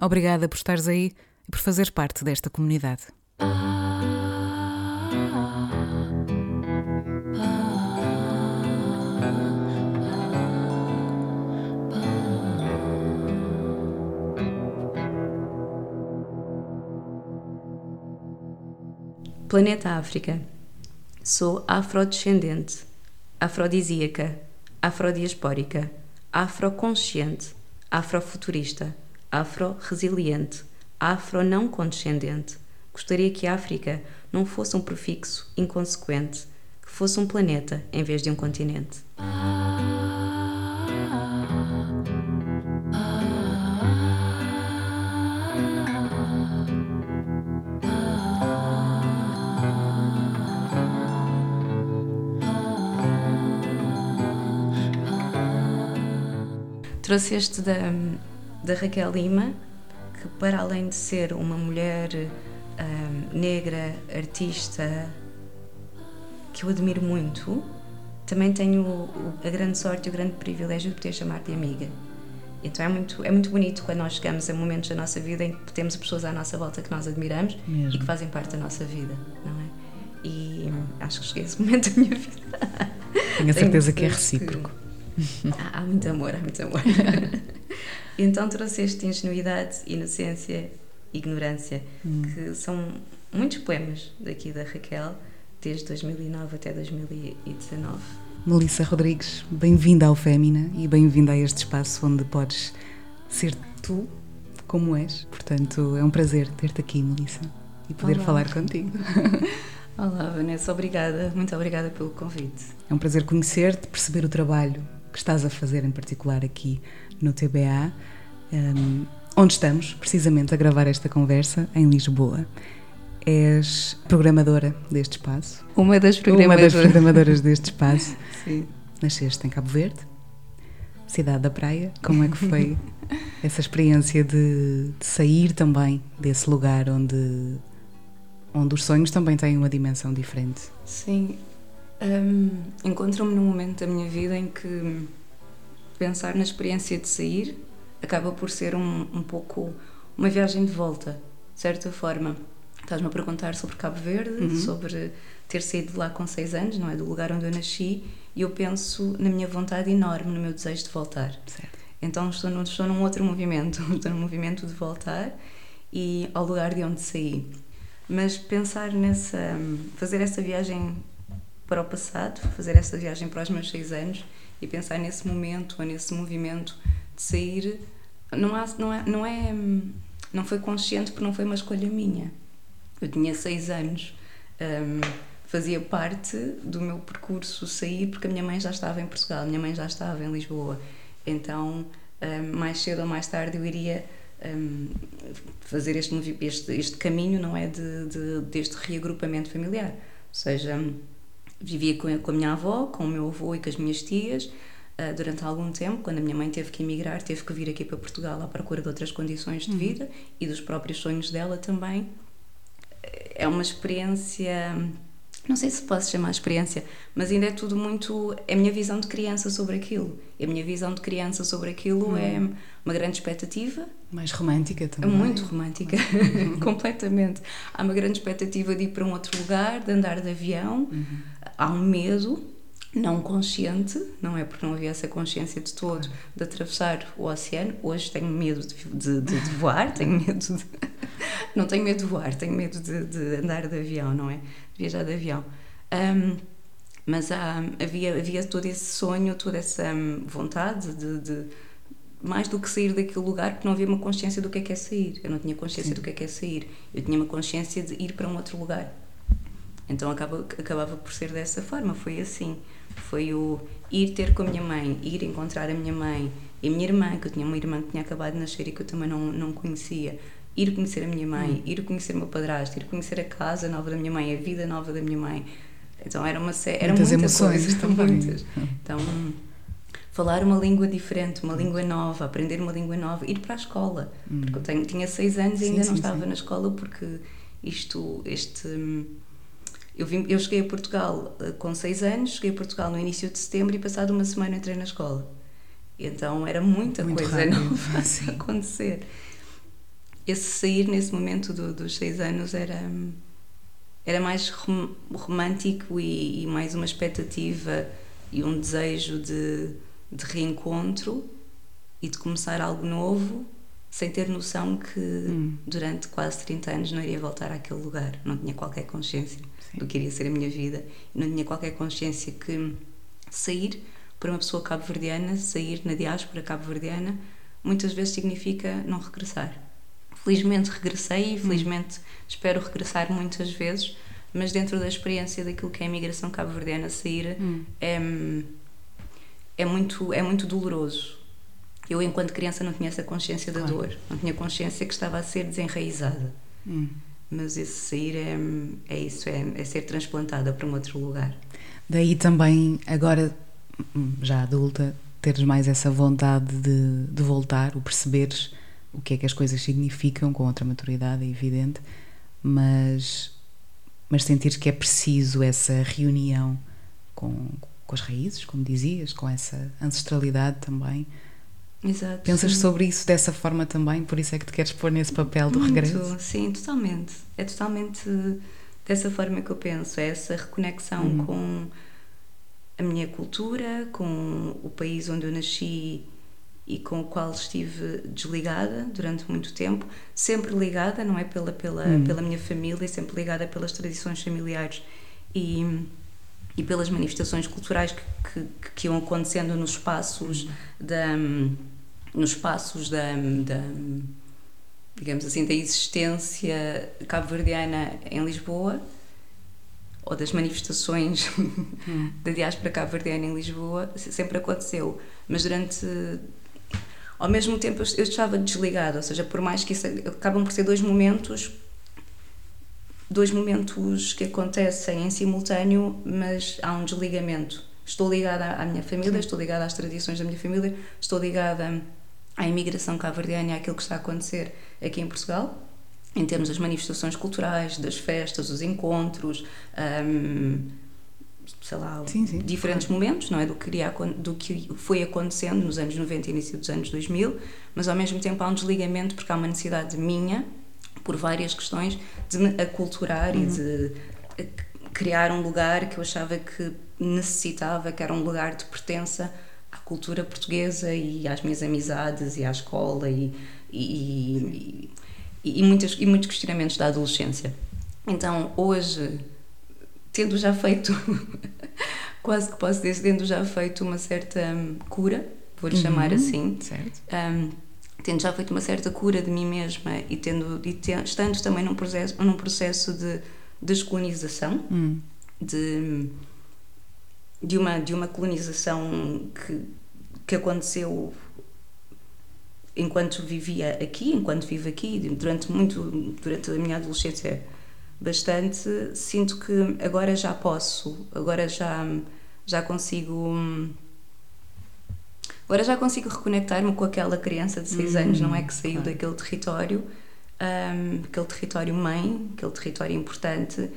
Obrigada por estares aí e por fazeres parte desta comunidade. Planeta África. Sou afrodescendente, afrodisíaca, afrodiaspórica, afroconsciente, afrofuturista afro-resiliente, afro-não condescendente. Gostaria que a África não fosse um prefixo inconsequente, que fosse um planeta em vez de um continente. Trouxe este da da Raquel Lima, que para além de ser uma mulher um, negra, artista, que eu admiro muito, também tenho a grande sorte e o grande privilégio de poder chamar de amiga. Então é muito, é muito bonito quando nós chegamos a momentos da nossa vida em que temos pessoas à nossa volta que nós admiramos Mesmo. e que fazem parte da nossa vida, não é? E acho que cheguei a esse momento da minha vida. Tenho a certeza que é recíproco. Que... Há, há muito amor, há muito amor. Então trouxeste ingenuidade, inocência, ignorância, hum. que são muitos poemas daqui da Raquel, desde 2009 até 2019. Melissa Rodrigues, bem-vinda ao Fémina e bem-vinda a este espaço onde podes ser tu como és. Portanto, é um prazer ter-te aqui, Melissa, e poder Olá. falar contigo. Olá, Vanessa, obrigada, muito obrigada pelo convite. É um prazer conhecer-te, perceber o trabalho que estás a fazer, em particular aqui no TBA, um, onde estamos precisamente a gravar esta conversa, em Lisboa. És programadora deste espaço. Uma das programadoras. Uma das programadoras deste espaço. Sim. Nasceste em Cabo Verde, cidade da praia. Como é que foi essa experiência de, de, sair também desse lugar onde, onde os sonhos também têm uma dimensão diferente? Sim. Um, Encontro-me num momento da minha vida em que pensar na experiência de sair acaba por ser um, um pouco uma viagem de volta, de certa forma. Estás-me a perguntar sobre Cabo Verde, uhum. sobre ter saído de lá com seis anos, não é? Do lugar onde eu nasci, e eu penso na minha vontade enorme, no meu desejo de voltar. Certo. Então estou, num, estou num outro movimento, estou num movimento de voltar e ao lugar de onde saí. Mas pensar nessa. fazer essa viagem para o passado, fazer essa viagem para os meus seis anos e pensar nesse momento ou nesse movimento de sair não, há, não, é, não é não foi consciente porque não foi uma escolha minha. Eu tinha seis anos um, fazia parte do meu percurso sair porque a minha mãe já estava em Portugal a minha mãe já estava em Lisboa. Então um, mais cedo ou mais tarde eu iria um, fazer este, este, este caminho não é de, de, deste reagrupamento familiar. Ou seja vivia com, com a minha avó, com o meu avô e com as minhas tias uh, durante algum tempo. Quando a minha mãe teve que emigrar, teve que vir aqui para Portugal à procura de outras condições de uhum. vida e dos próprios sonhos dela também. É uma experiência. Não sei se posso chamar experiência, mas ainda é tudo muito. É a minha visão de criança sobre aquilo. E a minha visão de criança sobre aquilo uhum. é uma grande expectativa. Mais romântica também. É muito romântica, completamente. Há uma grande expectativa de ir para um outro lugar, de andar de avião. Uhum há um medo não consciente, não é porque não havia essa consciência de todo, de atravessar o oceano. Hoje tenho medo de, de, de, voar, tenho medo de. não tenho medo de voar, tenho medo de, de, andar de avião, não é? De viajar de avião. Um, mas há, havia, havia todo esse sonho, toda essa um, vontade de, de, mais do que sair daquele lugar, porque não havia uma consciência do que é que é sair. Eu não tinha consciência Sim. do que é que é sair. Eu tinha uma consciência de ir para um outro lugar. Então acaba, acabava por ser dessa forma, foi assim. Foi o ir ter com a minha mãe, ir encontrar a minha mãe e a minha irmã, que eu tinha uma irmã que tinha acabado de nascer e que eu também não, não conhecia. Ir conhecer a minha mãe, hum. ir conhecer o meu padrasto, ir conhecer a casa nova da minha mãe, a vida nova da minha mãe. Então era uma série, muitas muita emoções coisa, também. Muitas. Então falar uma língua diferente, uma língua nova, aprender uma língua nova, ir para a escola. Hum. Porque eu tenho, tinha seis anos e ainda sim, não sim, estava sim. na escola porque isto, este eu, vim, eu cheguei a Portugal uh, com seis anos, cheguei a Portugal no início de setembro e passado uma semana entrei na escola. Então era muita Muito coisa rápido, nova a acontecer. Esse sair nesse momento do, dos seis anos era era mais rom romântico e, e, mais uma expectativa e um desejo de, de reencontro e de começar algo novo sem ter noção que hum. durante quase 30 anos não iria voltar àquele lugar. Não tinha qualquer consciência Sim. do que iria ser a minha vida. Não tinha qualquer consciência que sair para uma pessoa cabo-verdiana, sair na diáspora cabo-verdiana, muitas vezes significa não regressar. Felizmente regressei e felizmente hum. espero regressar muitas vezes, mas dentro da experiência daquilo que é a imigração cabo-verdiana, sair hum. é, é, muito, é muito doloroso eu, enquanto criança, não tinha essa consciência da claro. dor, não tinha consciência que estava a ser desenraizada. Hum. Mas esse sair é, é isso, é, é ser transplantada para um outro lugar. Daí também, agora, já adulta, teres mais essa vontade de, de voltar, o perceberes o que é que as coisas significam com outra maturidade, é evidente, mas, mas sentires que é preciso essa reunião com, com as raízes, como dizias, com essa ancestralidade também Exato. Pensas sim. sobre isso dessa forma também? Por isso é que te queres pôr nesse papel do Muito, regresso? Sim, totalmente. É totalmente dessa forma que eu penso. É essa reconexão uhum. com a minha cultura, com o país onde eu nasci e com o qual estive desligada durante muito tempo, sempre ligada, não é pela pela uhum. pela minha família, sempre ligada pelas tradições familiares e e pelas manifestações culturais que, que, que iam acontecendo nos espaços uhum. da nos espaços da, da digamos assim, da existência cabo-verdiana em Lisboa ou das manifestações hum. da diáspora cabo-verdiana em Lisboa, sempre aconteceu. Mas durante. Ao mesmo tempo eu estava desligada, ou seja, por mais que isso acabam por ser dois momentos dois momentos que acontecem em simultâneo, mas há um desligamento. Estou ligada à minha família, Sim. estou ligada às tradições da minha família, estou ligada à imigração cabo-verdiana e àquilo que está a acontecer aqui em Portugal, em termos das manifestações culturais, das festas, dos encontros, um, sei lá, sim, sim, diferentes claro. momentos, não é? Do que, iria, do que foi acontecendo nos anos 90 e início dos anos 2000, mas ao mesmo tempo há um desligamento porque há uma necessidade minha, por várias questões, de me aculturar uhum. e de criar um lugar que eu achava que necessitava, que era um lugar de pertença cultura portuguesa e às minhas amizades e à escola e, e, e, e, muitos, e muitos questionamentos da adolescência. Então, hoje, tendo já feito, quase que posso dizer, tendo já feito uma certa um, cura, vou-lhe uhum, chamar assim, um, tendo já feito uma certa cura de mim mesma e, tendo, e te, estando também num processo, num processo de descolonização, uhum. de de uma, de uma colonização que, que aconteceu enquanto vivia aqui, enquanto vivo aqui, durante muito, durante a minha adolescência bastante, sinto que agora já posso, agora já, já consigo agora já consigo reconectar-me com aquela criança de 6 anos, não é que saiu claro. daquele território, um, aquele território mãe, aquele território importante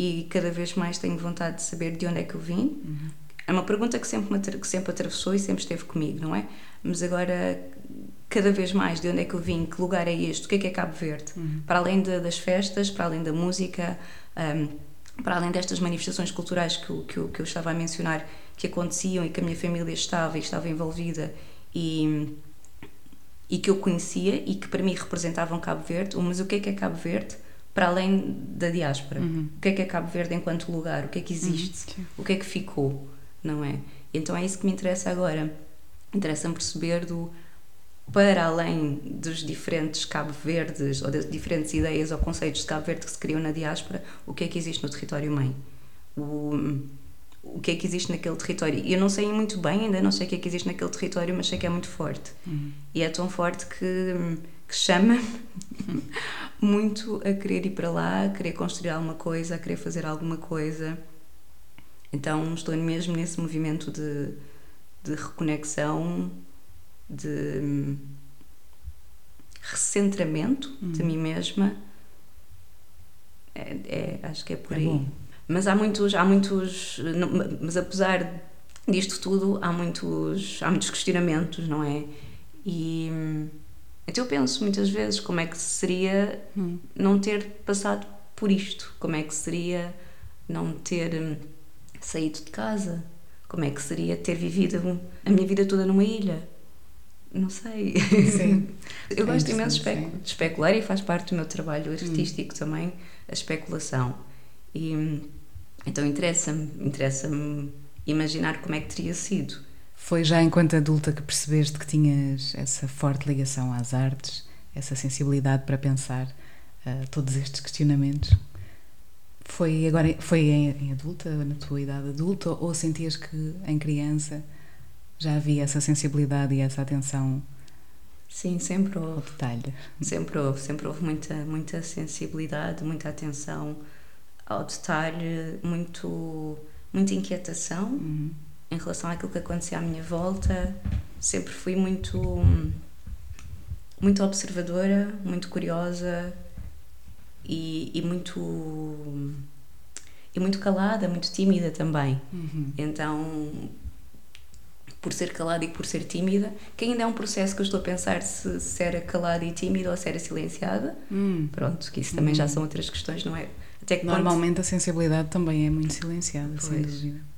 e cada vez mais tenho vontade de saber de onde é que eu vim. Uhum. É uma pergunta que sempre, me, que sempre atravessou e sempre esteve comigo, não é? Mas agora, cada vez mais, de onde é que eu vim, que lugar é este, o que é que é Cabo Verde? Uhum. Para além de, das festas, para além da música, um, para além destas manifestações culturais que, eu, que, eu, que eu estava a mencionar, que aconteciam e que a minha família estava e estava envolvida e e que eu conhecia e que para mim representavam Cabo Verde, mas o que é que é Cabo Verde para além da diáspora? Uhum. O que é que é Cabo Verde enquanto lugar? O que é que existe? Uhum, o que é que ficou? Não é? Então é isso que me interessa agora. Interessa-me perceber do para além dos diferentes Cabo Verdes ou das diferentes ideias ou conceitos de Cabo Verde que se criam na diáspora, o que é que existe no território mãe? O, o que é que existe naquele território? E eu não sei muito bem, ainda não sei o que é que existe naquele território, mas sei que é muito forte. Uhum. E é tão forte que, que chama muito a querer ir para lá, a querer construir alguma coisa, a querer fazer alguma coisa. Então estou mesmo nesse movimento de, de reconexão, de hum, recentramento Uhum. de mim mesma. É, é- acho que é por É aí. bom. Mas há muitos, há muitos, mas apesar disto tudo, há muitos, há muitos questionamentos, não é? E hum, então eu penso muitas vezes como é que seria Hum. não ter passado por isto, como é que seria não ter hum, saído de casa, como é que seria ter vivido a minha vida toda numa ilha. Não sei. Sim. Eu É gosto imenso de, especular e faz parte do meu trabalho Hum. artístico também, a especulação. E hum, então interessa-me, interessa-me imaginar como é que teria sido. Foi já enquanto adulta que percebeste que tinhas essa forte ligação às artes, essa sensibilidade para pensar ah, todos estes questionamentos? Foi agora foi em, em adulta, na tua idade adulta, ou sentias que em criança já havia essa sensibilidade e essa atenção Sim, sempre ao houve. detalhe? Sempre houve, sempre houve muita, muita sensibilidade, muita atenção ao detalhe, muito, muita inquietação Uhum. Em relação àquilo que acontecia à minha volta. Sempre fui muito, muito observadora, muito curiosa e, e muito e muito calada, muito tímida também. Uhum. Então, por ser calada e por ser tímida, que ainda é um processo que eu estou a pensar se, se era calada e tímida ou se era silenciada. Hum. Pronto, que isso também já Hum. são outras questões, não é? Até que Normalmente a sensibilidade também é muito silenciada, sem Pois. dúvida.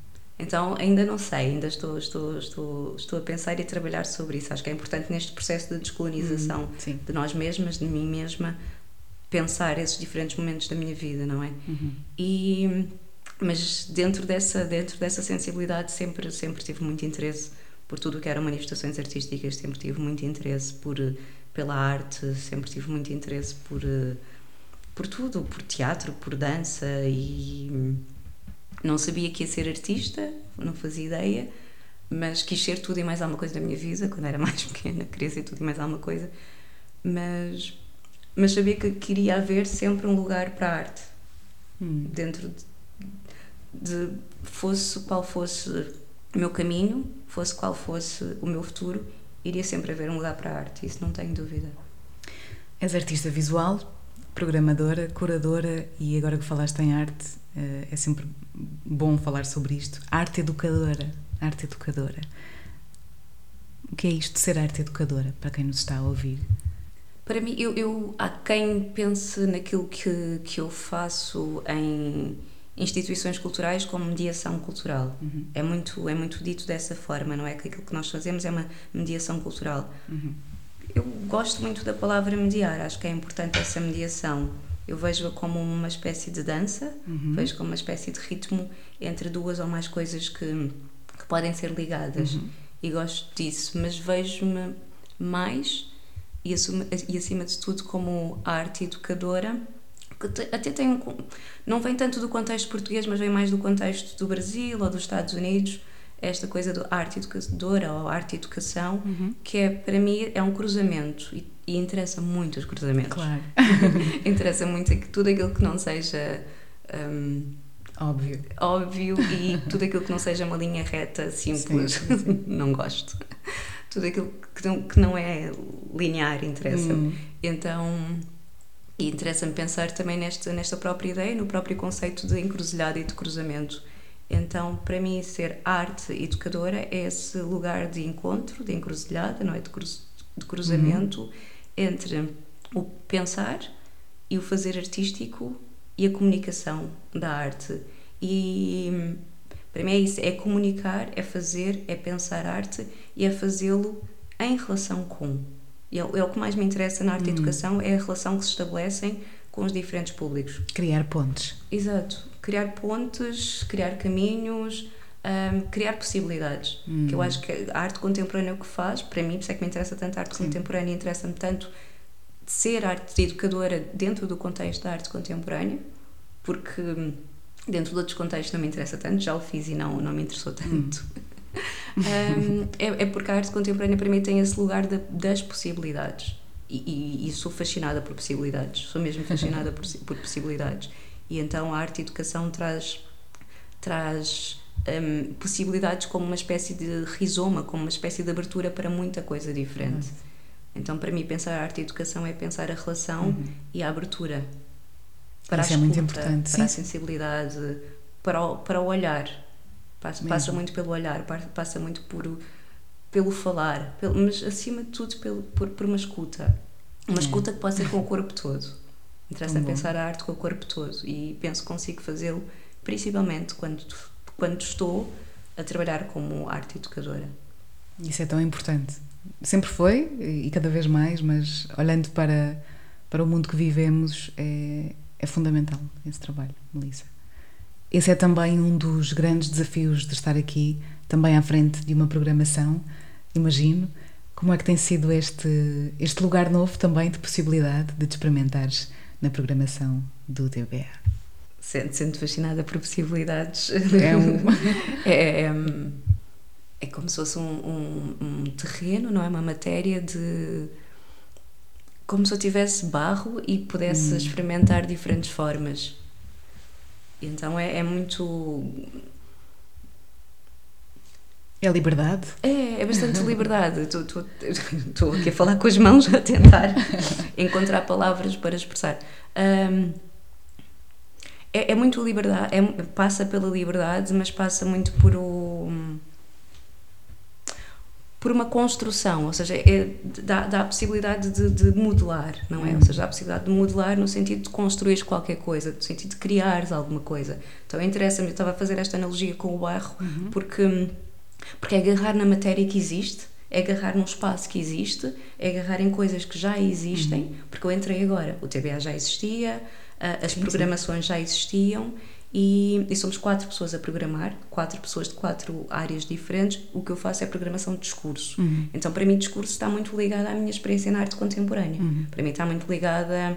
Então, ainda não sei, ainda estou, estou, estou, estou a pensar e a trabalhar sobre isso. Acho que é importante neste processo de descolonização Uhum. De nós mesmas, de mim mesma, pensar esses diferentes momentos da minha vida, não é? Uhum. E mas dentro dessa dentro dessa sensibilidade sempre sempre tive muito interesse por tudo o que eram manifestações artísticas, sempre tive muito interesse por pela arte, sempre tive muito interesse por por tudo, por teatro, por dança e não sabia que ia ser artista, não fazia ideia, mas quis ser tudo e mais alguma coisa na minha vida quando era mais pequena, queria ser tudo e mais alguma coisa, mas mas sabia que queria haver sempre um lugar para a arte Hum. dentro de, de fosse qual fosse o meu caminho, fosse qual fosse o meu futuro, iria sempre haver um lugar para a arte, isso não tenho dúvida. És artista visual, programadora, curadora e agora que falaste em arte, eh, é sempre bom falar sobre isto. Arte educadora. Arte educadora. O que é isto de ser arte educadora, para quem nos está a ouvir? Para mim, eu, eu há quem pense naquilo que, que eu faço em instituições culturais como mediação cultural. Uhum. É muito, é muito dito dessa forma, não é? Que aquilo que nós fazemos é uma mediação cultural. Uhum. Eu gosto muito da palavra mediar, acho que é importante essa mediação. Eu vejo-a como uma espécie de dança, Uhum. vejo como uma espécie de ritmo entre duas ou mais coisas que, que podem ser ligadas. Uhum. E gosto disso, mas vejo-me mais e, e acima de tudo como arte educadora, que te- até tem um, não vem tanto do contexto português, mas vem mais do contexto do Brasil ou dos Estados Unidos, esta coisa do arte educadora ou arte educação, Uhum. que é para mim é um cruzamento e, e interessa muito os cruzamentos. Claro, interessa muito aqu- tudo aquilo que não seja hum, óbvio. óbvio e tudo aquilo que não seja uma linha reta simples Sim, sim, não gosto tudo aquilo que não, que não é linear interessa-me Hum. então e interessa-me pensar também nesta nesta própria ideia no próprio conceito de encruzilhada e de cruzamento então para mim ser arte educadora é esse lugar de encontro de encruzilhada não é de, cruz, de cruzamento entre o pensar e o fazer artístico e a comunicação da arte e para mim é isso, é comunicar, é fazer, é pensar arte e é fazê-lo em relação com. E é, é o que mais me interessa na arte e educação, é a relação que se estabelecem com os diferentes públicos. Criar pontes. Exato. Criar pontes, criar caminhos, um, criar possibilidades. Que eu acho que a arte contemporânea é o que faz, para mim, por isso é que me interessa tanto a arte Sim. contemporânea, interessa-me tanto ser arte educadora dentro do contexto da arte contemporânea, porque hum, dentro de outros contextos não me interessa tanto, já o fiz e não, não me interessou tanto. Um, é, é porque a arte contemporânea para mim tem esse lugar da- das possibilidades. E, e- e sou fascinada por possibilidades, sou mesmo fascinada por, por possibilidades. E então a arte e educação traz, traz hum, possibilidades como uma espécie de rizoma, como uma espécie de abertura para muita coisa diferente. Então, para mim, pensar a arte e educação é pensar a relação e a abertura. Para Isso a é muito escuta, importante, Para a sim. sensibilidade, para o, para o olhar. Passa, passa muito pelo olhar, pa- passa muito por, pelo falar, pelo, mas acima de tudo pelo, por, por uma escuta. Uma É. escuta que pode ser com o corpo todo. Interessa Tão bom. pensar a arte com o corpo todo e penso que consigo fazê-lo principalmente quando, quando estou a trabalhar como arte educadora. Isso é tão importante. Sempre foi e cada vez mais, mas olhando para, para o mundo que vivemos é, é fundamental esse trabalho, Melissa. Esse é também um dos grandes desafios de estar aqui, também à frente de uma programação, imagino. Como é que tem sido este, este lugar novo também de possibilidade de te experimentares na programação do TBA? Sendo, sendo fascinada por possibilidades. É um- é, é, é como se fosse um, um, um terreno, não é? Uma matéria de. Como se eu tivesse barro e pudesse experimentar diferentes formas. Então é, é muito. É liberdade? É, é bastante liberdade. Estou- aqui a falar com as mãos a tentar encontrar palavras para expressar. Ahm, é, é muito liberdade, é, passa pela liberdade, mas passa muito por o. por uma construção, ou seja, é, dá, dá a possibilidade de, de modelar, não é? Ou seja, dá a possibilidade de modelar no sentido de construir qualquer coisa, no sentido de criares alguma coisa. Então interessa-me, eu estava a fazer esta analogia com o barro, porque, porque é agarrar na matéria que existe, é agarrar num espaço que existe, é agarrar em coisas que já existem, porque eu entrei agora, o TBA já existia, a- as Sim, sim. programações já existiam e, e somos quatro pessoas a programar, quatro pessoas de quatro áreas diferentes. O que eu faço é programação de discurso. Uhum. Então, para mim, discurso está muito ligado à minha experiência na arte contemporânea. Uhum. Para mim, está muito ligada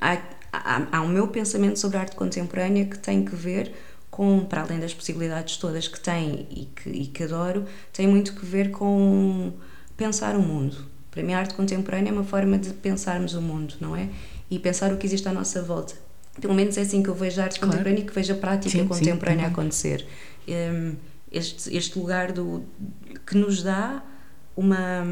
à- à- ao meu pensamento sobre a arte contemporânea que tem que ver com, para além das possibilidades todas que tem e que, e que adoro, tem muito que ver com pensar o mundo. Para mim, a arte contemporânea é uma forma de pensarmos o mundo, não é? E pensar o que existe à nossa volta. Pelo menos é assim que eu vejo a arte Claro. contemporânea e que vejo a prática Sim, sim, contemporânea também. acontecer. Hum, este, este lugar do, que nos dá uma.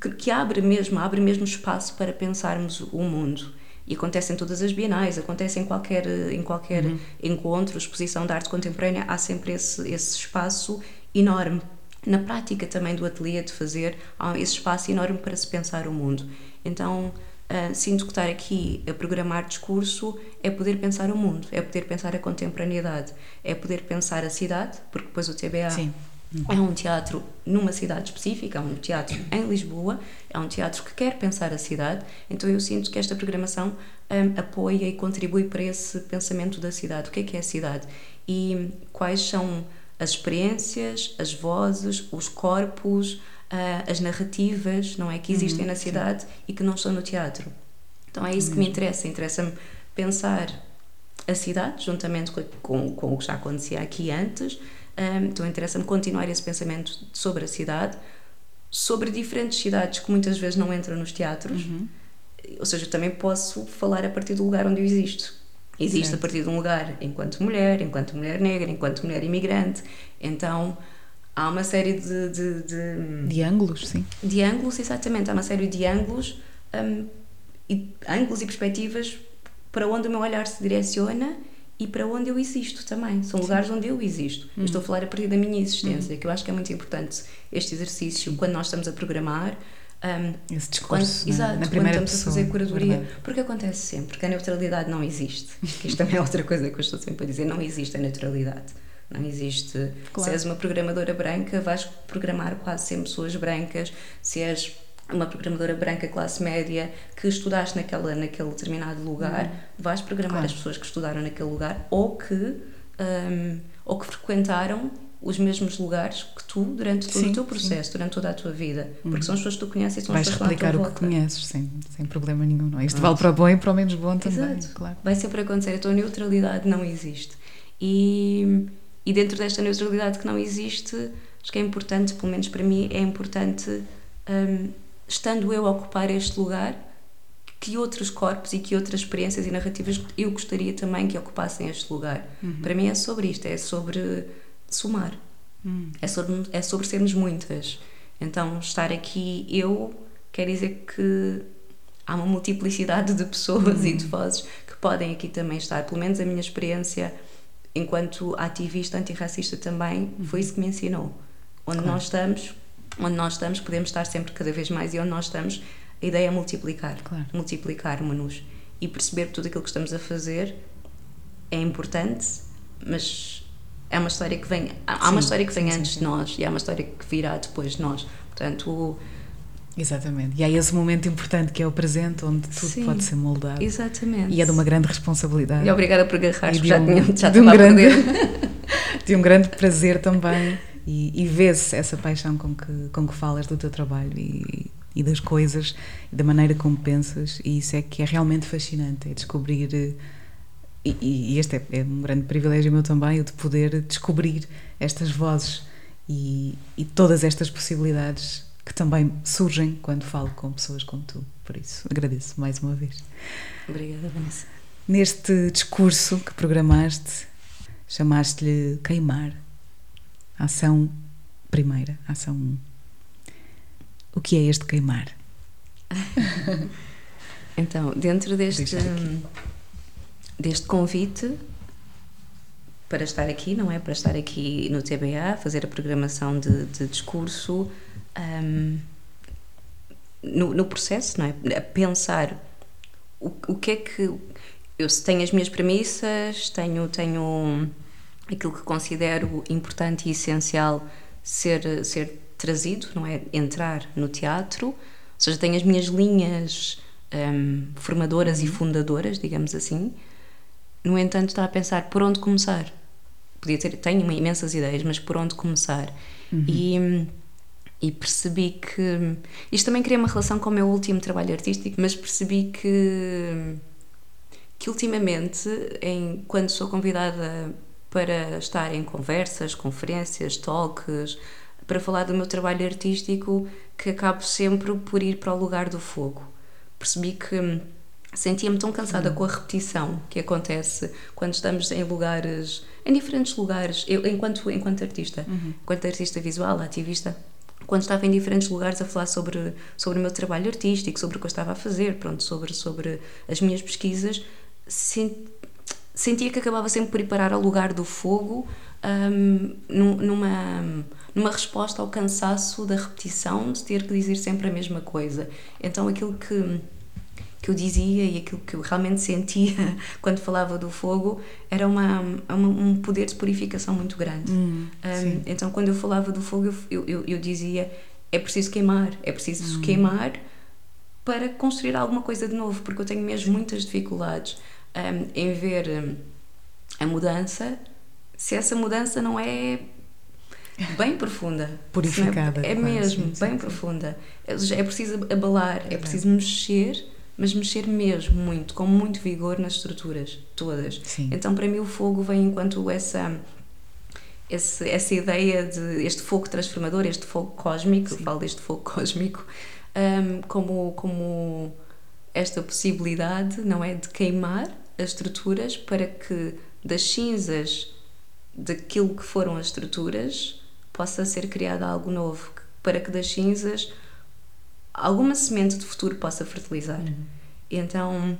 Que, que abre mesmo, abre mesmo espaço para pensarmos o mundo. E acontece em todas as bienais, acontece em qualquer, em qualquer Uhum. encontro, exposição de arte contemporânea, há sempre esse, esse espaço enorme. Na prática também do ateliê de fazer, há esse espaço enorme para se pensar o mundo. Então, ah, sinto que estar aqui a programar discurso é poder pensar o mundo, é poder pensar a contemporaneidade, é poder pensar a cidade, porque depois o TBA Sim. É um teatro numa cidade específica, é um teatro em Lisboa, é um teatro que quer pensar a cidade, então eu sinto que esta programação hum, apoia e contribui para esse pensamento da cidade. O que é que é a cidade? E quais são as experiências, as vozes, os corpos, ah, as narrativas, não é? Que existem na cidade e que não estão no teatro. Então é isso que me interessa, interessa-me pensar a cidade, juntamente com, com, com o que já acontecia aqui antes. Um, então interessa-me continuar esse pensamento sobre a cidade, sobre diferentes cidades que muitas vezes não entram nos teatros. Ou seja, eu também posso falar a partir do lugar onde eu existo. Certo. a partir de um lugar enquanto mulher, enquanto mulher negra, enquanto mulher imigrante. Então há uma série de, de, de De ângulos, sim. de ângulos, exatamente, há uma série de ângulos, hum, e, ângulos e perspectivas para onde o meu olhar se direciona e para onde eu existo também. São lugares onde eu existo. Eu estou a falar a partir da minha existência, que eu acho que é muito importante este exercício quando nós estamos a programar. hum, Esse quando, discurso na, exato, na quando primeira estamos pessoa. a fazer curadoria, verdade. porque acontece sempre que a neutralidade não existe. Isto também é outra coisa que eu estou sempre a dizer: não existe a neutralidade. Não existe. Claro. Se és uma programadora branca, vais programar quase sempre pessoas brancas. Se és uma programadora branca classe média que estudaste naquela, naquele determinado lugar, uhum. vais programar claro. as pessoas que estudaram naquele lugar ou que, um, ou que frequentaram os mesmos lugares que tu durante todo sim, o teu processo, sim. durante toda a tua vida. Porque uhum. são as pessoas que tu conheces e são Vais as pessoas que explicar o que conheces, sem, sem problema nenhum. Não? É? Isto vale para o bom e para o menos bom também. Exato. Claro. Vai sempre acontecer. A neutralidade não existe. E, e dentro desta neutralidade que não existe, acho que é importante, pelo menos para mim, é importante, um, estando eu a ocupar este lugar, que outros corpos e que outras experiências e narrativas eu gostaria também que ocupassem este lugar. Uhum. Para mim é sobre isto, é sobre somar. Hum. É, sobre, é sobre sermos muitas. Então, estar aqui eu quer dizer que há uma multiplicidade de pessoas hum. e de hum. vozes que podem aqui também estar. Pelo menos a minha experiência enquanto ativista antirracista também foi isso que me ensinou. Onde claro. nós estamos, onde nós estamos, podemos estar sempre cada vez mais e onde nós estamos, a ideia é multiplicar, claro. multiplicar-nos e perceber que tudo aquilo que estamos a fazer é importante, mas é uma história que vem há sim, uma história que vem sim, antes sim, de nós e há uma história que virá depois de nós portanto Exatamente. E há esse momento importante que é o presente, onde tudo Sim, pode ser moldado. Exatamente. E é de uma grande responsabilidade. E obrigada por agarrar, um, já tinha já de um grande, de um grande prazer também. E, e vê-se essa paixão com que, com que falas do teu trabalho e, e das coisas, e da maneira como pensas. E isso é que é realmente fascinante, é descobrir eh, e, e este é, é, um grande privilégio meu também, o de poder descobrir estas vozes e, e todas estas possibilidades que também surgem quando falo com pessoas como tu. Por isso, agradeço mais uma vez. Obrigada, Vanessa. Neste discurso que programaste, chamaste-lhe queimar. Ação primeira, ação 1. O que é este queimar? então, dentro deste deste convite para estar aqui, não é? Para estar aqui no TBA, fazer a programação de, de discurso, um, no, no, processo, não é? A pensar o, o que é que. Eu tenho as minhas premissas, tenho, tenho aquilo que considero importante e essencial ser, ser trazido, não é? Entrar no teatro, ou seja, tenho as minhas linhas um, formadoras e uhum. fundadoras, digamos assim no entanto, está a pensar por onde começar. Podia ter, tenho imensas ideias, mas por onde começar? Uhum. E, e percebi que. Isto também cria uma relação com o meu último trabalho artístico, mas percebi que. que ultimamente, em, quando sou convidada para estar em conversas, conferências, talks, para falar do meu trabalho artístico, que acabo sempre por ir para o lugar do fogo. Percebi que sentia-me tão cansada com a repetição que acontece quando estamos em lugares, em diferentes lugares, eu enquanto, enquanto artista, uhum. enquanto artista visual, ativista, quando estava em diferentes lugares a falar sobre, sobre o meu trabalho artístico, sobre o que eu estava a fazer, pronto, sobre, sobre as minhas pesquisas, sentia que acabava sempre por ir parar ao lugar do fogo um, numa, numa resposta ao cansaço da repetição, de ter que dizer sempre a mesma coisa. Então aquilo que que eu dizia e aquilo que eu realmente sentia quando falava do fogo era uma, uma um poder de purificação muito grande. Hum, um, então, quando eu falava do fogo, eu, eu, eu dizia: é preciso queimar, é preciso hum. queimar para construir alguma coisa de novo, porque eu tenho mesmo muitas dificuldades um, em ver hum, a mudança se essa mudança não é bem profunda. É Purificada. É, é mesmo, sim, bem sim, profunda. É, é preciso abalar, é, é preciso mexer mas mexer mesmo muito, com muito vigor nas estruturas todas. Sim. Então, para mim, o fogo vem enquanto essa esse, essa ideia de este fogo transformador, este fogo cósmico, Sim. eu falo deste fogo cósmico, um, como, como esta possibilidade, não é, de queimar as estruturas para que das cinzas daquilo que foram as estruturas possa ser criado algo novo, para que das cinzas alguma semente de futuro possa fertilizar. Uhum. Então,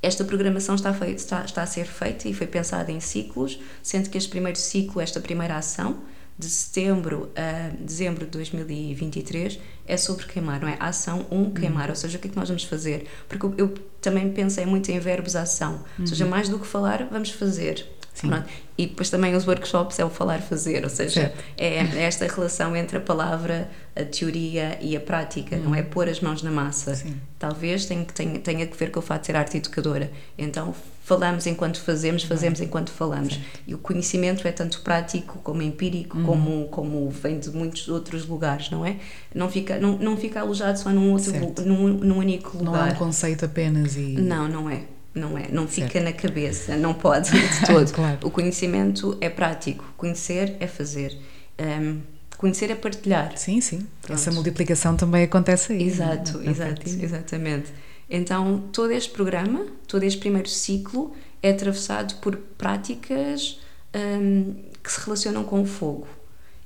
esta programação está, feita, está, está a ser feita e foi pensada em ciclos, sendo que este primeiro ciclo, esta primeira ação, de setembro a dezembro de 2023 é sobre queimar, não é? Ação 1, um, queimar, uhum. ou seja, o que é que nós vamos fazer? Porque eu, eu também pensei muito em verbos ação, uhum. ou seja, uhum. mais do que falar, vamos fazer. Sim. E depois também os workshops é o falar fazer, ou seja, é, é esta relação entre a palavra, a teoria e a prática, não é Hum. pôr as mãos na massa. Sim. Talvez tenha, tenha, tenha que ver com o fato de ser arte educadora. Então falamos enquanto fazemos, fazemos enquanto falamos. E o conhecimento é tanto prático como empírico, Uhum. como, como vem de muitos outros lugares, não é? Não fica, não, não fica alojado só num, outro, Certo. num, num único Não é lugar. um conceito apenas e. Não, não é. Não é. Não fica Certo. na cabeça, não pode de todo. Claro. O conhecimento é prático, conhecer é fazer. Hum, conhecer é partilhar. Sim, sim. Pronto. Essa multiplicação também acontece aí. Exato, na exato, exatamente. Então, todo este programa, todo este primeiro ciclo é atravessado por práticas hum, que se relacionam com o fogo.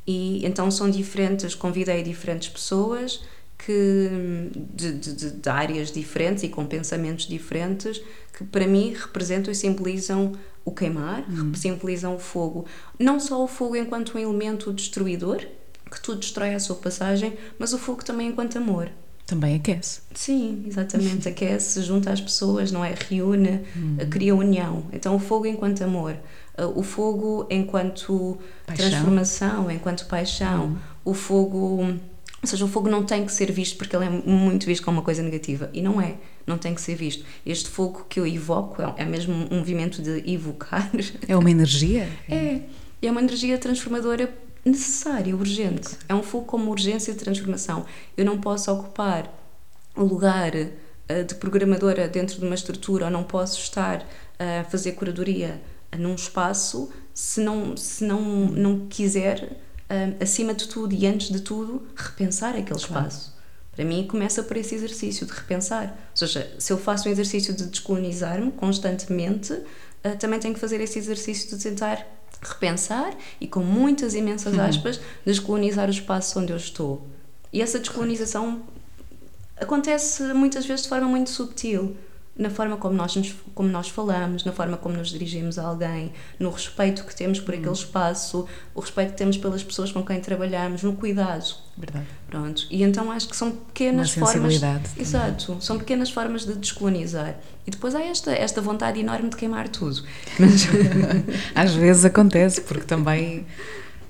E então são diferentes, convidei diferentes pessoas que de, de- de- de áreas diferentes e com pensamentos diferentes que para mim representam e simbolizam o queimar, simbolizam o fogo. Não só o fogo enquanto um elemento destruidor, que tudo destrói à sua passagem, mas o fogo também enquanto amor. Também aquece. Sim, exatamente. Aquece, junta as pessoas, não é? Reúne, cria união. Então, o fogo enquanto amor, uh, o fogo enquanto Paixão. transformação, enquanto paixão, o fogo. Ou seja, o fogo não tem que ser visto porque ele é muito visto como uma coisa negativa. E não é. Não tem que ser visto. Este fogo que eu evoco é, é mesmo um movimento de evocar. É uma energia? É. É uma energia transformadora necessária, urgente. É um fogo como urgência de transformação. Eu não posso ocupar o lugar eh, de programadora dentro de uma estrutura ou não posso estar a fazer curadoria num espaço se não, se não, não quiser, eh, acima de tudo e antes de tudo, repensar aquele espaço. Para mim, começa por esse exercício de repensar. Ou seja, se eu faço um exercício de descolonizar-me constantemente, eh, também tenho que fazer esse exercício de tentar repensar e, com muitas imensas aspas, descolonizar o espaço onde eu estou. E essa descolonização acontece muitas vezes de forma muito subtil. Na forma como nós, nos, como nós falamos, na forma como nos dirigimos a alguém, no respeito que temos por aquele espaço, o respeito que temos pelas pessoas com quem trabalhamos, no cuidado. Verdade. Pronto. E então acho que são pequenas Uma formas. também. Exato. São pequenas formas de descolonizar. E depois há esta, esta vontade enorme de queimar tudo. Mas, Às vezes acontece, porque também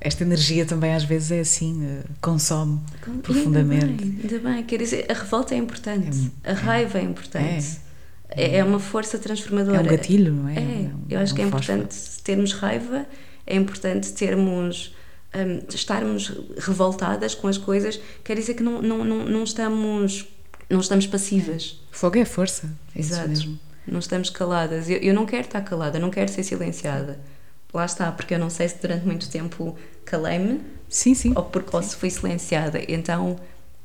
esta energia também às vezes é assim, eh, consome profundamente. Ainda bem, ainda bem. Quer dizer, a revolta é importante, É- a raiva é importante. É, é uma força transformadora. É um gatilho, não é? É, um- eu acho um que é fósforo. importante termos raiva, é importante termos. hum, estarmos revoltadas com as coisas, quer dizer que não, não, não, não estamos não estamos passivas. Fogo é força. é isso Exato. mesmo. Não estamos caladas. Eu, eu não quero estar calada, não quero ser silenciada. Lá está, porque eu não sei se durante muito tempo calei-me Sim, sim. ou porque ou se fui silenciada. Então,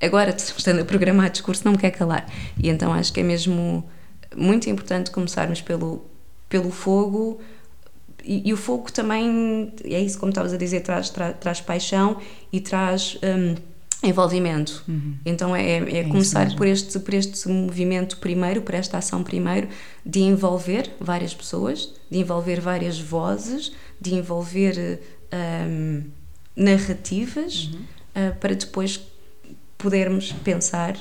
agora, estando a programar discurso, não me quer calar. E então acho que é mesmo muito importante começarmos pelo, pelo fogo. E, e o fogo também, é isso como estavas a dizer, traz, tra- traz paixão e traz hum, envolvimento. Então é, é Uhum. isso começar por este, por este movimento primeiro, por esta ação primeiro, de envolver várias pessoas, de envolver várias vozes, de envolver hum, narrativas Uhum. uh, para depois podermos pensar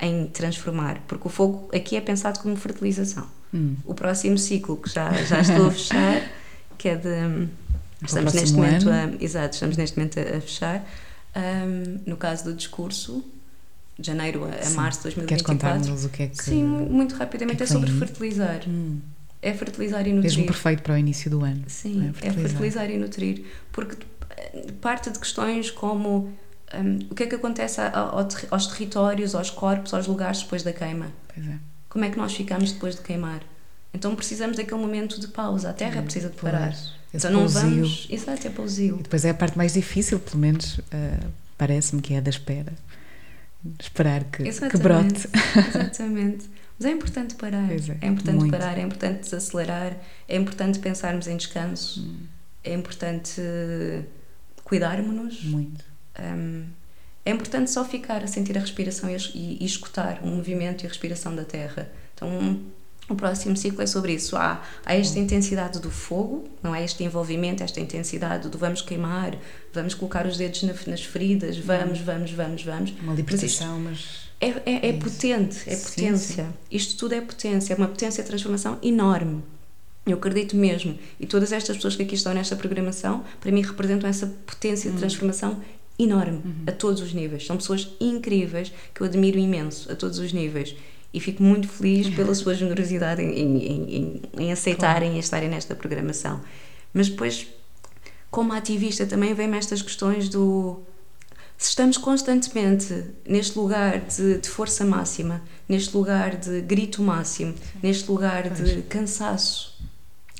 em transformar, porque o fogo aqui é pensado como fertilização. Hum. O próximo ciclo que já, já estou a fechar, que é de. Estamos neste momento ano. a, exato, estamos neste momento a, a fechar. Hum, no caso do discurso, de janeiro a, Sim. março de Queres 2024. contar-nos o que é que. Sim, muito rapidamente, que é vem sobre aí? fertilizar. Hum, É fertilizar e nutrir. mesmo perfeito para o início do ano. Sim, não é fertilizar e nutrir. Porque eh, parte de questões como hum, o que é que acontece ao aos territórios, aos corpos, aos lugares depois da queima. É. Como é que nós ficamos depois de queimar? Então precisamos daquele momento de pausa. A terra precisa de parar. Pois, Então não pousio. vamos. Exato, é pausio. E depois é a parte mais difícil, pelo menos eh, parece-me que é a da espera. Esperar que, que brote. Exatamente. Mas é importante parar. Pois é, importante muito. parar, é importante desacelerar, é importante pensarmos em descanso, Hum. é importante cuidarmos-nos. Muito. Hum, é importante só ficar a sentir a respiração e, e- e escutar o movimento e a respiração da terra. Então, o próximo ciclo é sobre isso. Há, há esta intensidade do fogo, não é? Este envolvimento, esta intensidade do vamos queimar, vamos colocar os dedos na- nas feridas, vamos, vamos, vamos, vamos. Uma libertação, mas. É, é, é É potente, é Sim, potência. Isto tudo é potência, é uma potência de transformação enorme. Eu acredito mesmo. E todas estas pessoas que aqui estão nesta programação, para mim, representam essa potência de transformação enorme, uhum. a todos os níveis. São pessoas incríveis que eu admiro imenso, a todos os níveis. E fico muito feliz pela sua generosidade em, em, em, em aceitarem claro. e estarem nesta programação. Mas depois, como ativista, também vem-me estas questões do. Se estamos constantemente neste lugar de, de força máxima, neste lugar de grito máximo, neste lugar pois. de cansaço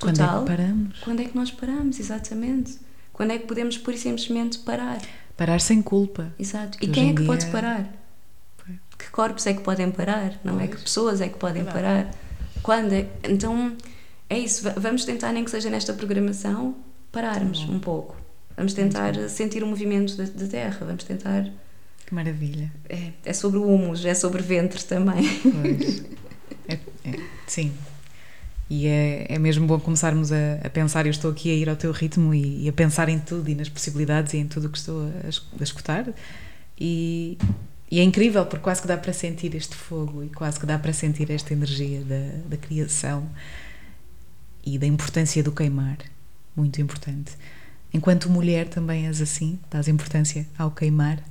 quando é que paramos? Quando é que nós paramos, exatamente? Quando é que podemos e simplesmente parar? Parar sem culpa. Exato. E quem é que dia... pode parar? Que corpos é que podem parar? Não pois. é? Que pessoas é que podem é parar? Quando é... Então, é isso. Vamos tentar, nem que seja nesta programação, pararmos um pouco. Vamos tentar sentir o movimento da, da Terra. Vamos tentar. Que maravilha. É, é sobre o humus, é sobre ventre também. Pois. É, é, sim, e é, é mesmo bom começarmos a, a, pensar. Eu estou aqui a ir ao teu ritmo e, e, a pensar em tudo e nas possibilidades e em tudo o que estou a, a escutar. E, e, é incrível porque quase que dá para sentir este fogo e quase que dá para sentir esta energia da, da criação e da importância do queimar. Muito importante. Enquanto mulher também és assim, dás importância ao queimar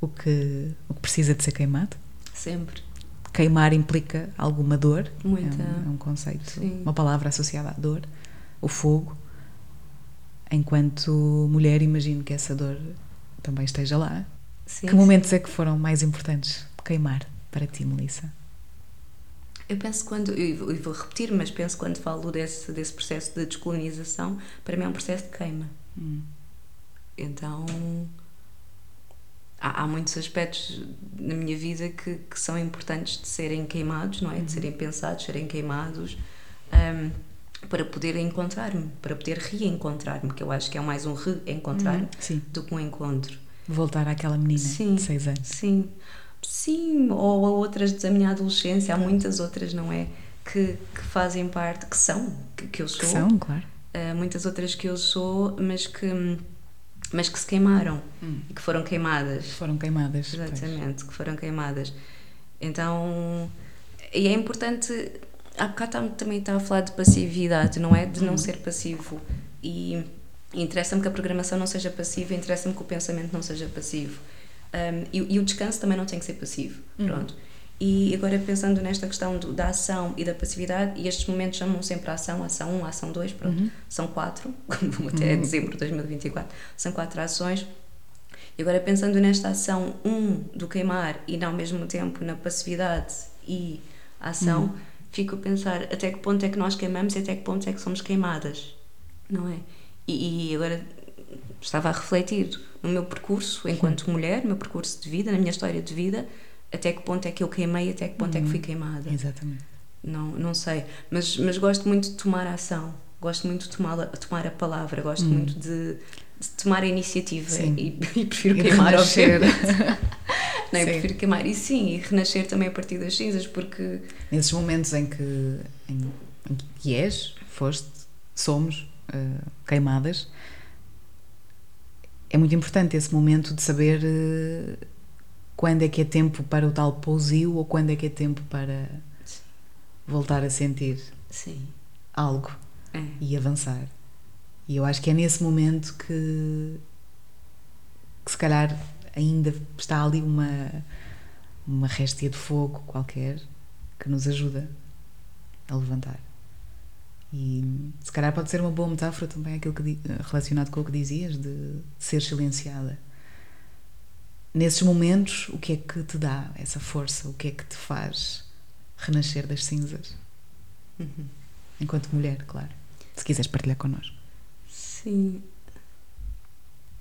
o que, o que precisa de ser queimado? Sempre queimar implica alguma dor. Muita. É um, é um conceito, Sim. uma palavra associada à dor, o fogo. Enquanto mulher, imagino que essa dor também esteja lá. Sim, que momentos sim. é que foram mais importantes queimar para ti, Melissa? Eu penso quando, e vou repetir, mas penso quando falo desse, desse processo de descolonização, para mim é um processo de queima. Hum. Então, há, há, muitos aspectos na minha vida que, que, são importantes de serem queimados, não é? De uhum. serem pensados, serem queimados. Um, para poder encontrar-me, para poder reencontrar-me, que eu acho que é mais um reencontrar uhum, do que um encontro. Voltar àquela menina sim, de seis anos. Sim, sim, ou a outras da minha adolescência, há muitas outras, não é? Que, que fazem parte, que são, que, que eu sou. Que são, claro. Uh, muitas outras que eu sou, mas que hum, mas que se queimaram hum. e que foram queimadas. Foram queimadas. Exatamente, pois. que foram queimadas. Então, e é importante. Há bocado também estava a falar de passividade, não é? De não hum. ser passivo. E interessa-me que a programação não seja passiva, interessa-me que o pensamento não seja passivo. Um, e, e, o descanso também não tem que ser passivo. Hum. Pronto. E agora pensando nesta questão do, da ação e da passividade, e estes momentos chamam sempre a ação, ação 1, ação 2, pronto, uhum. são quatro, até uhum. dezembro de 2024, são quatro ações. E agora pensando nesta ação 1 do queimar e ao mesmo tempo na passividade e ação, uhum. fico a pensar até que ponto é que nós queimamos e até que ponto é que somos queimadas, não é? E, e agora estava a refletir no meu percurso enquanto mulher, no meu percurso de vida, na minha história de vida, até que ponto é que eu queimei, até que ponto uhum. é que fui uhum. queimada. Exatamente. Não, não sei, mas, mas gosto muito de tomar ação, gosto muito de tomar, tomar a palavra, gosto uhum. muito de, de, tomar a iniciativa e, e, prefiro e queimar ao ser. não, prefiro queimar e sim, e renascer também a partir das cinzas, porque. Nesses momentos em que, em, em que és, foste, somos uh, queimadas, é muito importante esse momento de saber. Uh, quando é que é tempo para o tal pousio ou quando é que é tempo para Sim. voltar a sentir Sim. algo é. e avançar. E eu acho que é nesse momento que, que se calhar ainda está ali uma, uma réstia de fogo qualquer que nos ajuda a levantar. E se calhar pode ser uma boa metáfora também aquilo que, relacionado com o que dizias de ser silenciada nesses momentos, o que é que te dá essa força? O que é que te faz renascer das cinzas? Uhum. Enquanto mulher, claro. Se quiseres partilhar connosco. Sim.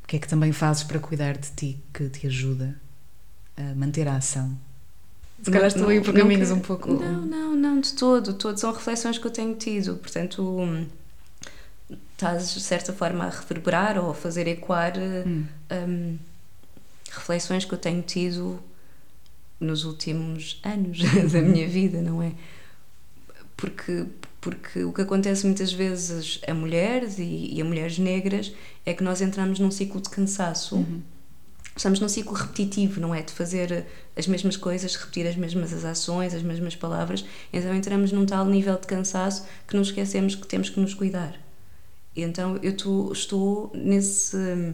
O que é que também fazes para cuidar de ti que te ajuda a manter a ação? Se calhar estou aí por caminhos um pouco. Não, não, não, de todo. Todo são reflexões que eu tenho tido. Portanto, hum, estás de certa forma a reverberar ou a fazer ecoar. Hum. Um, reflexões que eu tenho tido nos últimos anos da minha vida, não é? Porque, porque o que acontece muitas vezes a mulheres e, e a mulheres negras é que nós entramos num ciclo de cansaço. Uhum. estamos num ciclo repetitivo, não é? De fazer as mesmas coisas, repetir as mesmas as ações, as mesmas palavras, então entramos num tal nível de cansaço que nos esquecemos que temos que nos cuidar. E então eu tô, estou nesse.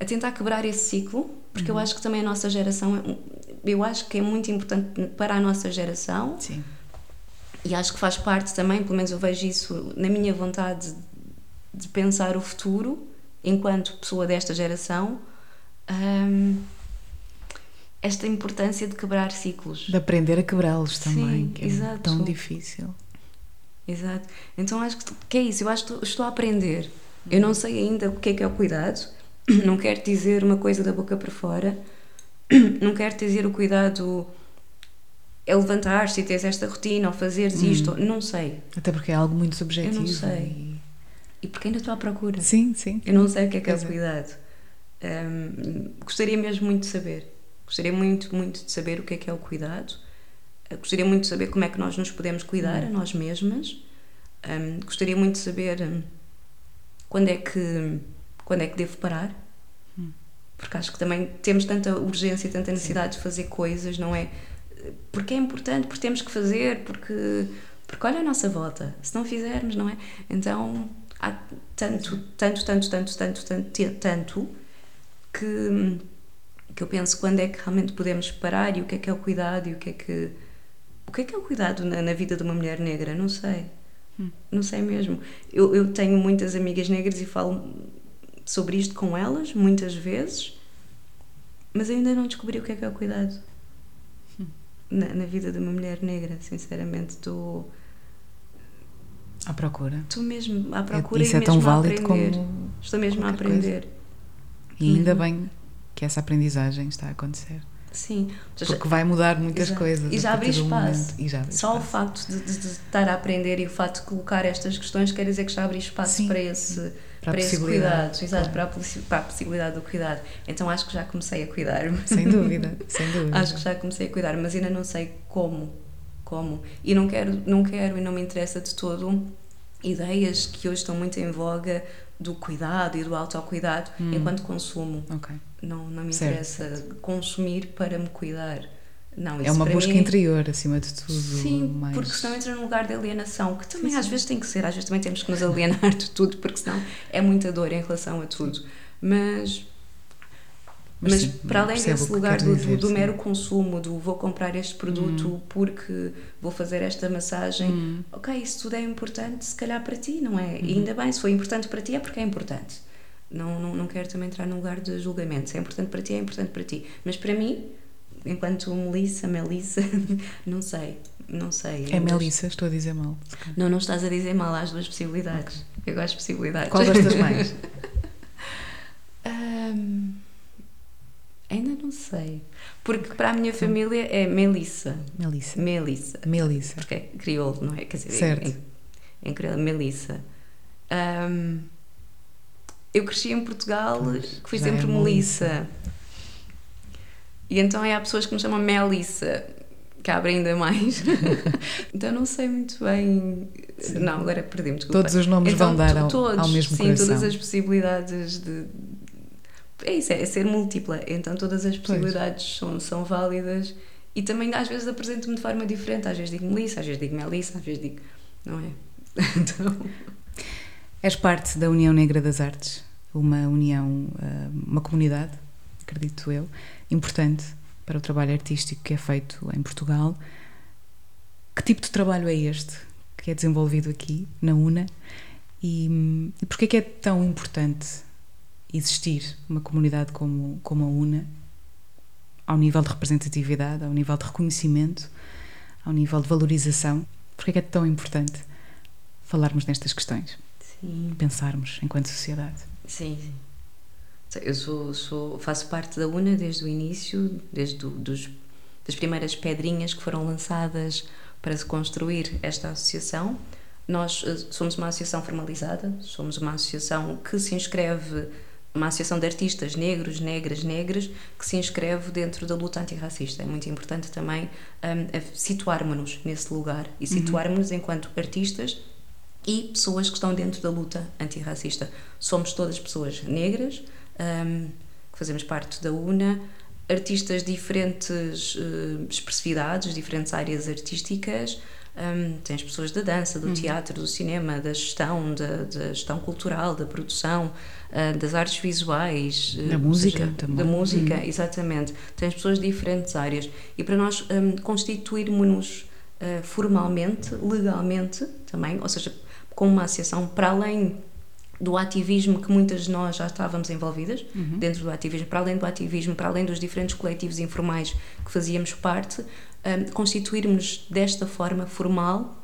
A tentar quebrar esse ciclo, porque uhum. eu acho que também a nossa geração. Eu acho que é muito importante para a nossa geração. Sim. E acho que faz parte também, pelo menos eu vejo isso na minha vontade de pensar o futuro enquanto pessoa desta geração um, esta importância de quebrar ciclos. De aprender a quebrá-los também, Sim, que é exato. tão difícil. Exato. Então acho que é isso, eu acho que estou a aprender. Eu não sei ainda o que é que é o cuidado, não quero dizer uma coisa da boca para fora, não quero dizer o cuidado é levantar-se e teres esta rotina ou fazeres hum. isto, não sei. Até porque é algo muito subjetivo. Eu não sei. E, e porque ainda estou à procura. Sim, sim. Eu não sei o que é que é o cuidado. Um, gostaria mesmo muito de saber. Gostaria muito, muito de saber o que é que é o cuidado. Uh, gostaria muito de saber como é que nós nos podemos cuidar a nós mesmas. Um, gostaria muito de saber um, quando é que quando é que devo parar. Hum. Porque acho que também temos tanta urgência, tanta necessidade Sim. de fazer coisas, não é? Porque é importante, porque temos que fazer, porque porque olha a nossa volta, se não fizermos, não é? Então há tanto, tanto, tanto, tanto, tanto, tanto, tanto que, que eu penso quando é que realmente podemos parar e o que é que é o cuidado e o que é que o que é que é o cuidado na, na vida de uma mulher negra não sei hum. não sei mesmo eu, eu tenho muitas amigas negras e falo sobre isto com elas muitas vezes mas ainda não descobri o que é que é o cuidado hum. na, na, vida de uma mulher negra sinceramente estou à procura estou mesmo à procura é, isso é tão válido como estou mesmo a aprender coisa. E ainda uhum. bem que essa aprendizagem está a acontecer. Sim. Porque vai mudar muitas Exato. coisas. E já abre espaço. E já abre Só espaço. o facto de, de, de, estar a aprender e o facto de colocar estas questões quer dizer que já abre espaço Sim. para esse, para, para esse cuidado. Exato, claro. para, a, para a possibilidade do cuidado. Então acho que já comecei a cuidar. Sem dúvida, sem dúvida. acho que já comecei a cuidar, mas ainda não sei como. Como. E não quero, não quero e não me interessa de todo ideias que hoje estão muito em voga do cuidado e do autocuidado hum. enquanto consumo. Okay. Não, não me certo. interessa consumir para me cuidar. Não, é uma busca mim, interior, acima de tudo. Sim, mais... porque senão entra num lugar de alienação, que também sim, às sim. vezes tem que ser, às vezes também temos que nos alienar de tudo, porque senão é muita dor em relação a tudo. Mas mas, mas sim, para além desse lugar do, dizer, do, do mero consumo, do vou comprar este produto hum. porque vou fazer esta massagem, hum. ok, isso tudo é importante, se calhar para ti, não é? E uhum. ainda bem, se foi importante para ti, é porque é importante. Não, não, não quero também entrar num lugar de julgamento. Se é importante para ti, é importante para ti. Mas para mim, enquanto Melissa, Melissa, não sei. Não sei. É Melissa, estou a dizer mal. Não, não estás a dizer mal, há as duas possibilidades. Okay. Eu gosto de possibilidades. Qual gostas mais? um... Ainda não sei. Porque para a minha família é Melissa. Melissa. Melissa. Melissa. Porque é crioulo, não é? Quer dizer, certo. em, em crioulo, Melissa. Um, eu cresci em Portugal, pois, que fui sempre é Melissa. E então há pessoas que me chamam Melissa, que abre ainda mais. então não sei muito bem. Sim. Não, agora perdi-me. Todos os nomes então, vão dar ao, todos, ao mesmo sim, coração. todas as possibilidades de, é isso, é, ser múltipla. Então todas as possibilidades são, são válidas e também às vezes apresento-me de forma diferente. Às vezes digo Melissa, às vezes digo Melissa, às vezes digo. Não é? Então. És parte da União Negra das Artes, uma união, eh, uma comunidade, acredito eu, importante para o trabalho artístico que é feito em Portugal. Que tipo de trabalho é este que é desenvolvido aqui, na UNA? E, e porquê é que é tão importante existir uma comunidade como, como a UNA, ao nível de representatividade, ao nível de reconhecimento, ao nível de valorização. Porque é que é tão importante falarmos nestas questões? Sim. Pensarmos enquanto sociedade. Sim, sim. Eu sou, sou, faço parte da UNA desde o início, desde do, dos, das primeiras pedrinhas que foram lançadas para se construir esta associação. Nós eh, somos uma associação formalizada, somos uma associação que se inscreve uma associação de artistas negros, negras, negras, que se inscreve dentro da luta antirracista. É muito importante também um, situarmos-nos nesse lugar e uhum. situarmos-nos enquanto artistas e pessoas que estão dentro da luta antirracista. Somos todas pessoas negras, um, que fazemos parte da UNA, artistas de diferentes uh, expressividades, diferentes áreas artísticas. Um, tens pessoas da dança, do uhum. teatro, do cinema, da gestão, da, da gestão cultural, da produção, uh, das artes visuais, da música seja, também. Da música, uhum. exatamente. Tens pessoas de diferentes áreas. E para nós um, constituirmos-nos formalmente, legalmente também, ou seja, como uma associação, para além do ativismo que muitas de nós já estávamos envolvidas uhum. dentro do ativismo, para além do ativismo, para além dos diferentes coletivos informais que fazíamos parte, um, constituirmos desta forma formal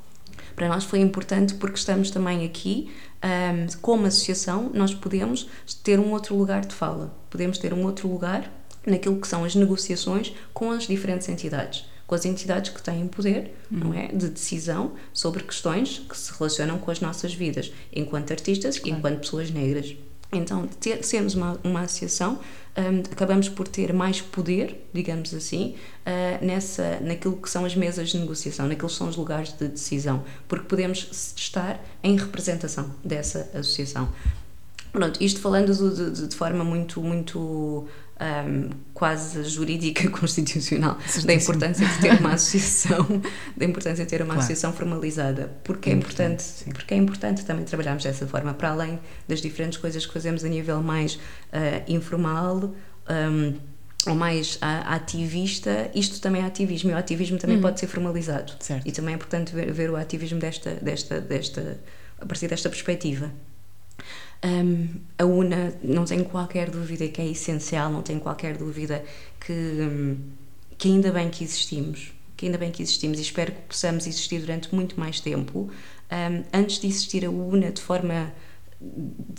para nós foi importante porque estamos também aqui um, como associação nós podemos ter um outro lugar de fala podemos ter um outro lugar naquilo que são as negociações com as diferentes entidades com as entidades que têm poder, uhum. não é, de decisão sobre questões que se relacionam com as nossas vidas, enquanto artistas claro. e enquanto pessoas negras. Então, ter, sermos uma, uma associação, um, acabamos por ter mais poder, digamos assim, uh, nessa, naquilo que são as mesas de negociação, naqueles que são os lugares de decisão, porque podemos estar em representação dessa associação. Pronto, isto falando de, de, de forma muito, muito um, quase jurídica constitucional Certíssimo. da importância de ter uma associação da importância de ter uma claro. associação formalizada porque é, é importante, importante porque é importante também trabalharmos dessa forma para além das diferentes coisas que fazemos a nível mais uh, informal um, ou mais ativista, isto também é ativismo, e o ativismo também uhum. pode ser formalizado. Certo. E também é importante ver, ver o ativismo desta, desta, desta, a partir desta perspectiva. Um, a UNA, não tenho qualquer dúvida que é essencial, não tenho qualquer dúvida que, um, que ainda bem que existimos, que ainda bem que existimos e espero que possamos existir durante muito mais tempo. Um, antes de existir a UNA de forma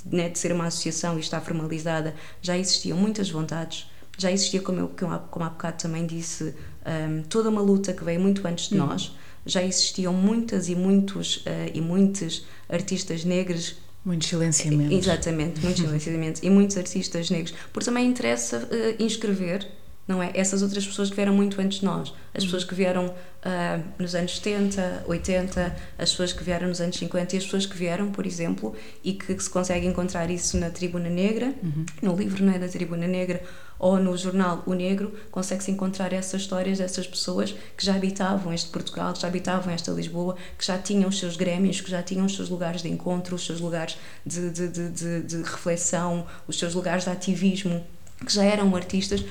né, de ser uma associação e estar formalizada, já existiam muitas vontades, já existia, como, eu, como há bocado também disse, toda uma luta que veio muito antes de hum. nós, já existiam muitas e muitos uh, e muitos artistas negros Muitos silenciamentos. Exatamente, muitos silenciamentos. e muitos artistas negros. Porque também interessa uh, inscrever, não é? Essas outras pessoas que vieram muito antes de nós. As pessoas que vieram uh, nos anos 70, 80, as pessoas que vieram nos anos 50 e as pessoas que vieram, por exemplo, e que se consegue encontrar isso na Tribuna Negra, uhum. no livro não é, da Tribuna Negra, ou no jornal O Negro, consegue-se encontrar essas histórias dessas pessoas que já habitavam este Portugal, que já habitavam esta Lisboa, que já tinham os seus grêmios, que já tinham os seus lugares de encontro, os seus lugares de, de, de, de, de reflexão, os seus lugares de ativismo, que já eram artistas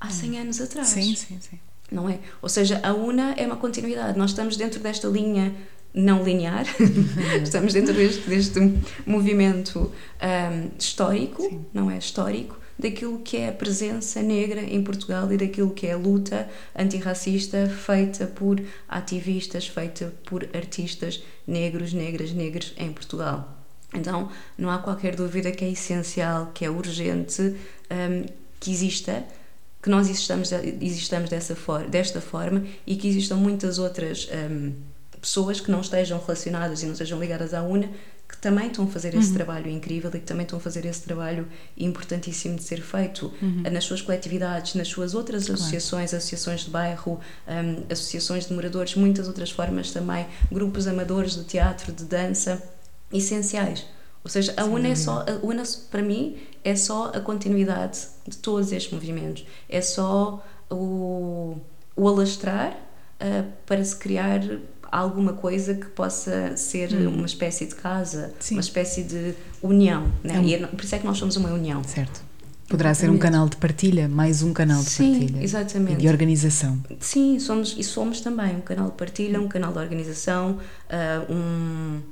há 100 anos atrás. Sim, sim, sim. Não é? Ou seja, a UNA é uma continuidade. Nós estamos dentro desta linha não linear, estamos dentro deste, deste movimento um, histórico, sim. não é? Histórico, daquilo que é a presença negra em Portugal e daquilo que é a luta antirracista feita por ativistas, feita por artistas negros, negras, negros em Portugal. Então, não há qualquer dúvida que é essencial, que é urgente um, que exista, que nós existamos, existamos dessa for desta forma e que existam muitas outras um, pessoas que não estejam relacionadas e não estejam ligadas à UNA que também estão a fazer esse uhum. trabalho incrível e que também estão a fazer esse trabalho importantíssimo de ser feito uhum. nas suas coletividades, nas suas outras claro. associações, associações de bairro, um, associações de moradores, muitas outras formas também, grupos amadores de teatro, de dança, essenciais. Ou seja, a UNA, é só, a UNA para mim é só a continuidade de todos estes movimentos, é só o, o alastrar uh, para se criar alguma coisa que possa ser hum. uma espécie de casa, Sim. uma espécie de união. Né? É um... E é, por isso é que nós somos uma união. Certo. Poderá ser um canal de partilha, mais um canal de Sim, partilha. exatamente. E de organização. Sim, somos, e somos também um canal de partilha, um canal de organização, uh, um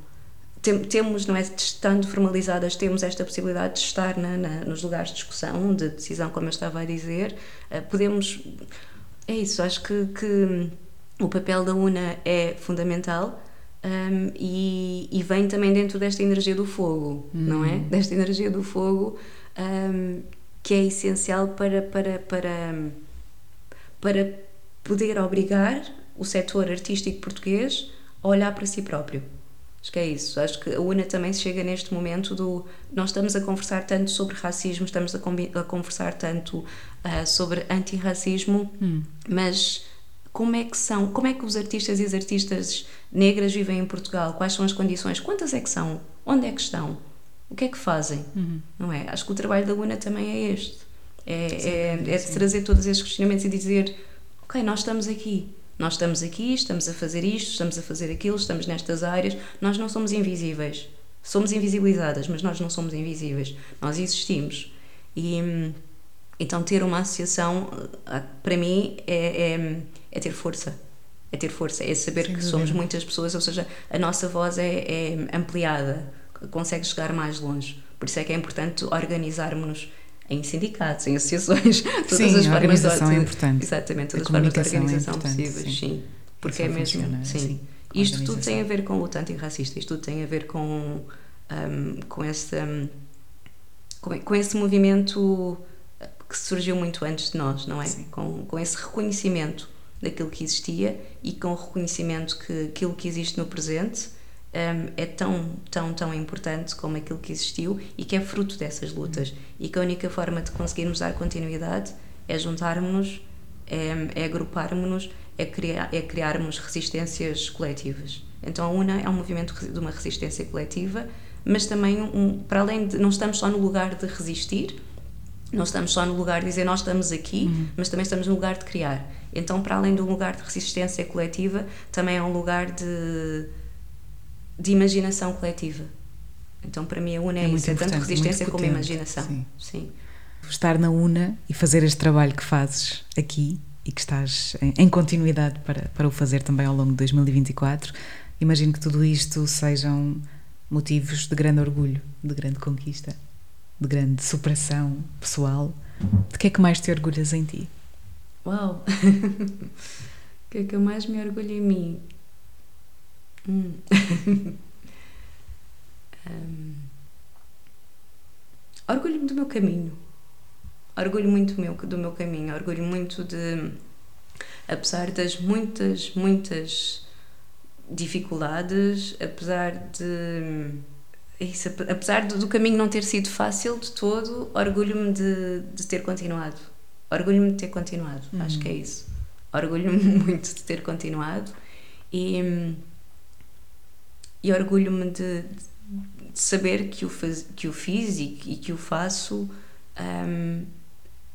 tem, temos, não é, estando formalizadas, temos esta possibilidade de estar na, na, nos lugares de discussão, de decisão, como eu estava a dizer. Uh, podemos. É isso, acho que, que o papel da UNA é fundamental um, e, e, vem também dentro desta energia do fogo, hum. não é? Desta energia do fogo um, que é essencial para, para, para, para poder obrigar o setor artístico português a olhar para si próprio. Acho que é isso. Acho que a UNA também chega neste momento do. Nós estamos a conversar tanto sobre racismo, estamos a, a conversar tanto uh, sobre antirracismo, hum. mas como é que são, como é que os artistas e as artistas negras vivem em Portugal, quais são as condições, quantas é que são, onde é que estão, o que é que fazem, uhum. não é? Acho que o trabalho da UNA também é este, É, é, é de trazer todos esses questionamentos e dizer: Ok, nós estamos aqui. Nós estamos aqui, estamos a fazer isto, estamos a fazer aquilo, estamos nestas áreas. Nós não somos invisíveis. Somos invisibilizadas, mas nós não somos invisíveis. Nós existimos. E hum, então ter uma associação, ah, para mim, é, é, é ter força. É ter força, é saber Sem que somos muitas pessoas, ou seja, a nossa voz é, é ampliada, consegue chegar mais longe. Por isso é que é importante organizarmos-nos em sindicatos, em associações, todas sim, as a organização é importante. Exatamente, todas as formas de é organização é possíveis, sim. sim. Porque é mesmo. Sim. Assim, isto tudo tem a ver com luta antirracista, isto tudo tem a ver com, um, com, esse, um, com, com, esse movimento que surgiu muito antes de nós, não é? Com, com esse reconhecimento daquilo que existia e com o reconhecimento que aquilo que existe no presente um, é tão, tão, tão importante como aquilo que existiu e que é fruto dessas lutas. E que a única forma de conseguirmos dar continuidade é juntarmos-nos, é, é agruparmos-nos, é, criar, é criarmos resistências coletivas. Então a UNA é um movimento de uma resistência coletiva, mas também, um, para além de. não estamos só no lugar de resistir, não estamos só no lugar de dizer nós estamos aqui, uhum. mas também estamos no lugar de criar. Então, para além do lugar de resistência coletiva, também é um lugar de de imaginação coletiva. Então, para mim, a UNA é, é isso, é tanto resistência como imaginação. Sim. Sim. Estar na UNA e fazer este trabalho que fazes aqui e que estás em, em continuidade para, para o fazer também ao longo de 2024, imagino que tudo isto sejam motivos de grande orgulho, de grande conquista, de grande superação pessoal. De que é que mais te orgulhas em ti? Uau! o que é que eu mais me orgulho em mim? Hum. um, orgulho-me do meu caminho. Orgulho muito meu, do meu caminho. Orgulho muito de. Apesar das muitas, muitas dificuldades, apesar de. Isso, apesar do caminho não ter sido fácil de todo, orgulho-me de, de ter continuado. Orgulho-me de ter continuado. Uhum. Acho que é isso. Orgulho-me muito de ter continuado. E e orgulho-me de, de, saber que o, faz, que o fiz e, e que o faço um,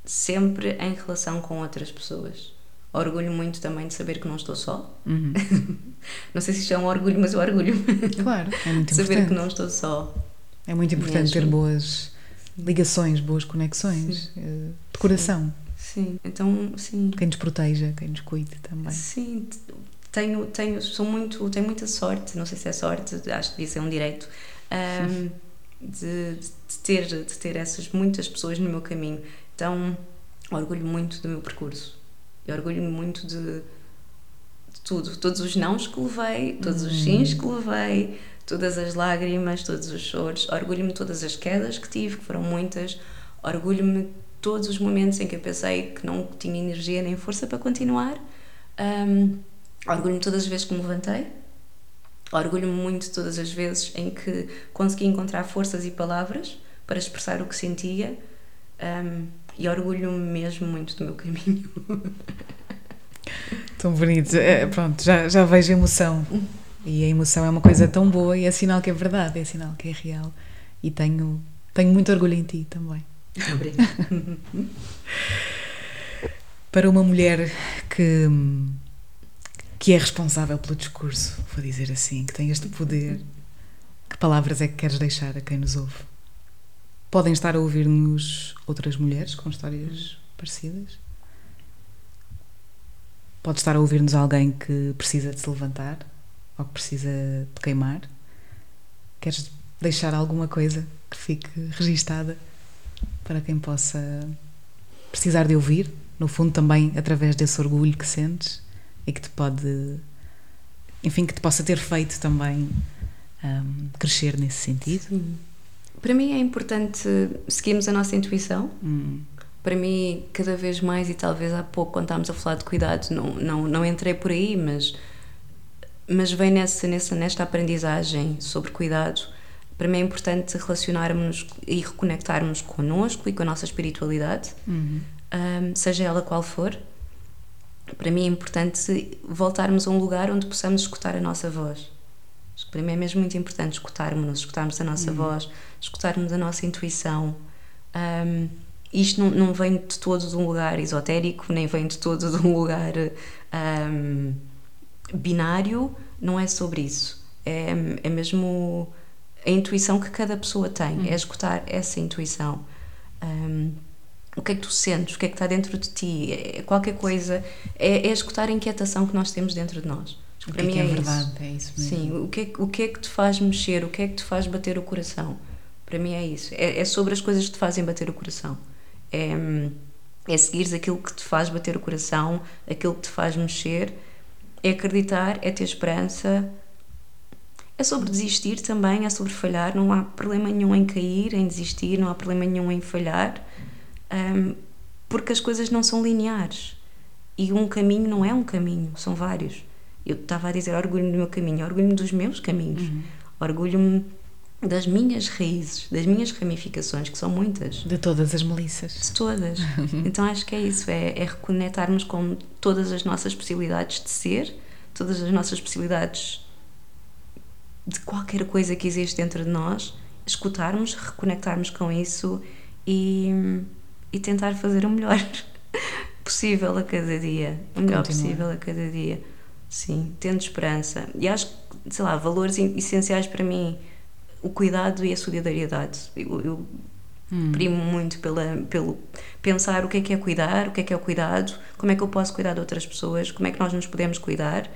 sempre em relação com outras pessoas. Orgulho muito também de saber que não estou só. Uhum. não sei se isto é um orgulho, mas eu orgulho. Claro, é muito importante. Saber que não estou só. É muito importante ter boas ligações, boas conexões, sim. Eh, de coração. Sim. Sim, então, sim. Quem nos proteja, quem nos cuide também. Sim, tenho, tenho, sou muito, tenho muita sorte, não sei se é sorte, acho que devia ser um direito, um, de, de, ter, de ter essas muitas pessoas no meu caminho. Então, orgulho muito do meu percurso. E orgulho-me muito de, de, tudo. Todos os nãos que levei, todos os sims que levei, todas as lágrimas, todos os choros. Orgulho-me de todas as quedas que tive, que foram muitas. Orgulho-me todos os momentos em que eu pensei que não tinha energia nem força para continuar. Um, Orgulho-me todas as vezes que me levantei, orgulho-me muito todas as vezes em que consegui encontrar forças e palavras para expressar o que sentia um, e orgulho-me mesmo muito do meu caminho. Tão bonito. É, pronto, já, já vejo emoção. E a emoção é uma coisa tão boa e é sinal que é verdade, é sinal que é real. E tenho, tenho muito orgulho em ti também. Obrigada. Para uma mulher que que é responsável pelo discurso, vou dizer assim, que tem este poder. Que palavras é que queres deixar a quem nos ouve? Podem estar a ouvir-nos outras mulheres com histórias parecidas? Pode estar a ouvir-nos alguém que precisa de se levantar ou que precisa de queimar? Queres deixar alguma coisa que fique registada para quem possa precisar de ouvir? No fundo, também através desse orgulho que sentes e que te pode, enfim, que te possa ter feito também um, crescer nesse sentido? Sim. Para mim é importante seguirmos a nossa intuição. Hum. Para mim, cada vez mais, e talvez há pouco, quando estávamos a falar de cuidado, não, não, não entrei por aí, mas, mas vem nessa, nessa, nesta aprendizagem sobre cuidado. Para mim é importante relacionarmos e reconectarmos connosco e com a nossa espiritualidade, uhum. um, seja ela qual for para mim é importante voltarmos a um lugar onde possamos escutar a nossa voz. Para mim é mesmo muito importante escutarmos-nos, escutarmos a nossa uhum. voz, escutarmos a nossa intuição. Um, isto não, não, vem de todo de um lugar esotérico, nem vem de todo de um lugar um, binário, não é sobre isso. É, é mesmo a intuição que cada pessoa tem, hum. é escutar essa intuição. Um, o que é que tu sentes, o que é que está dentro de ti, é qualquer coisa, é, é escutar a inquietação que nós temos dentro de nós. O Para que mim é, é, verdade, isso. é isso mesmo. Sim, o que, é, o que é que te faz mexer, o que é que te faz bater o coração. Para mim é isso. É, é sobre as coisas que te fazem bater o coração. É, é seguires aquilo que te faz bater o coração, aquilo que te faz mexer, é acreditar, é ter esperança. É sobre desistir também, é sobre falhar. Não há problema nenhum em cair, em desistir, não há problema nenhum em falhar, um, porque as coisas não são lineares. E um caminho não é um caminho, são vários. Eu estava a dizer orgulho do meu caminho, orgulho-me dos meus caminhos, uhum. orgulho-me das minhas raízes, das minhas ramificações, que são muitas. De todas as melissas. De todas. então acho que é isso, é, é reconectarmos com todas as nossas possibilidades de ser, todas as nossas possibilidades de qualquer coisa que existe dentro de nós, escutarmos, reconectarmos com isso e, e tentar fazer o melhor possível a cada dia. O melhor Continua. possível a cada dia. Sim, tendo esperança. E acho que, sei lá, valores essenciais para mim o cuidado e a solidariedade. Eu, eu hum. primo muito pela, pelo pensar o que é que é cuidar, o que é que é o cuidado, como é que eu posso cuidar de outras pessoas, como é que nós nos podemos cuidar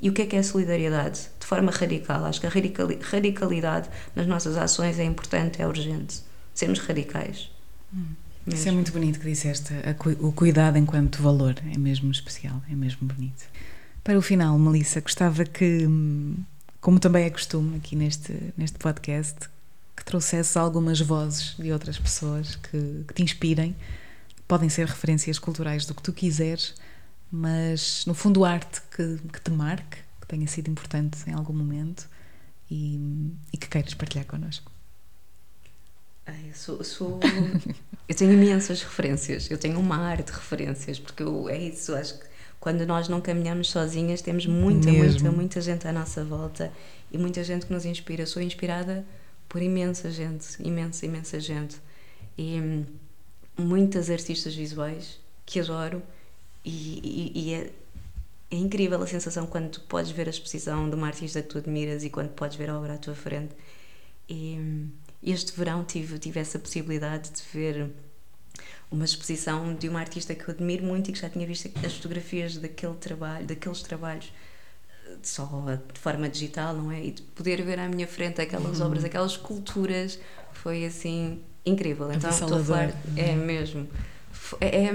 e o que é que é a solidariedade, de forma radical. Acho que a radicalidade nas nossas ações é importante, é urgente. Sermos radicais. Hum. Isso é muito bonito que disseste. O cuidado enquanto valor é mesmo especial, é mesmo bonito. Para o final, Melissa, gostava que como também é costume aqui neste, neste podcast, que trouxesse algumas vozes de outras pessoas que, que te inspirem. Podem ser referências culturais do que tu quiseres, mas no fundo arte que, que te marque, que tenha sido importante em algum momento e, e que queiras partilhar connosco. Eu, sou, sou... eu tenho imensas referências, eu tenho uma arte de referências, porque eu, é isso, acho que quando nós não caminhamos sozinhas, temos muita, Mesmo. muita, muita gente à nossa volta e muita gente que nos inspira. Sou inspirada por imensa gente, imensa, imensa gente. E hum, muitas artistas visuais que adoro e, e, e é, é, incrível a sensação quando podes ver a exposição de uma artista que tu admiras e quando podes ver a obra à tua frente. E este verão tive, tive essa possibilidade de ver uma exposição de uma artista que eu admiro muito e que já tinha visto as fotografias daquele trabalho, daqueles trabalhos eh, só de forma digital, não é? E de poder ver à minha frente aquelas uhum. obras, aquelas esculturas, foi assim incrível. Então estou a falar, é uhum. mesmo. É,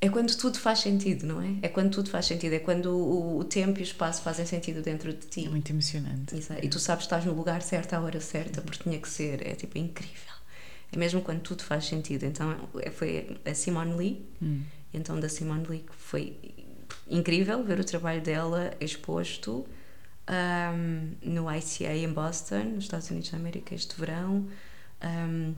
é, é, quando tudo faz sentido, não é? É quando tudo faz sentido, é quando o, o tempo e o espaço fazem sentido dentro de ti. É muito emocionante. Exato. E tu sabes que estás no lugar certo à hora certa, porque tinha que ser. É tipo incrível é mesmo quando tudo faz sentido. Então é, foi a Simone Lee, hum. então da Simone Lee que foi incrível ver o trabalho dela exposto um, no ICA em Boston, nos Estados Unidos da América, este verão. Um,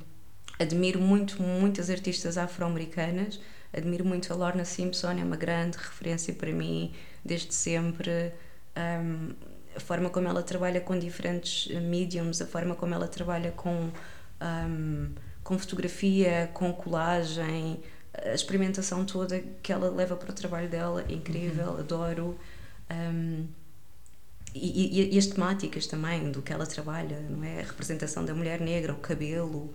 admiro muito muitas artistas afro-americanas, admiro muito a Lorna Simpson, é uma grande referência para mim desde sempre. Um, a forma como ela trabalha com diferentes mediums, a forma como ela trabalha com um, com fotografia, com colagem, a experimentação toda que ela leva para o trabalho dela é incrível, uhum. adoro. Um, e, e, e, as temáticas também do que ela trabalha, não é? A representação da mulher negra, o cabelo.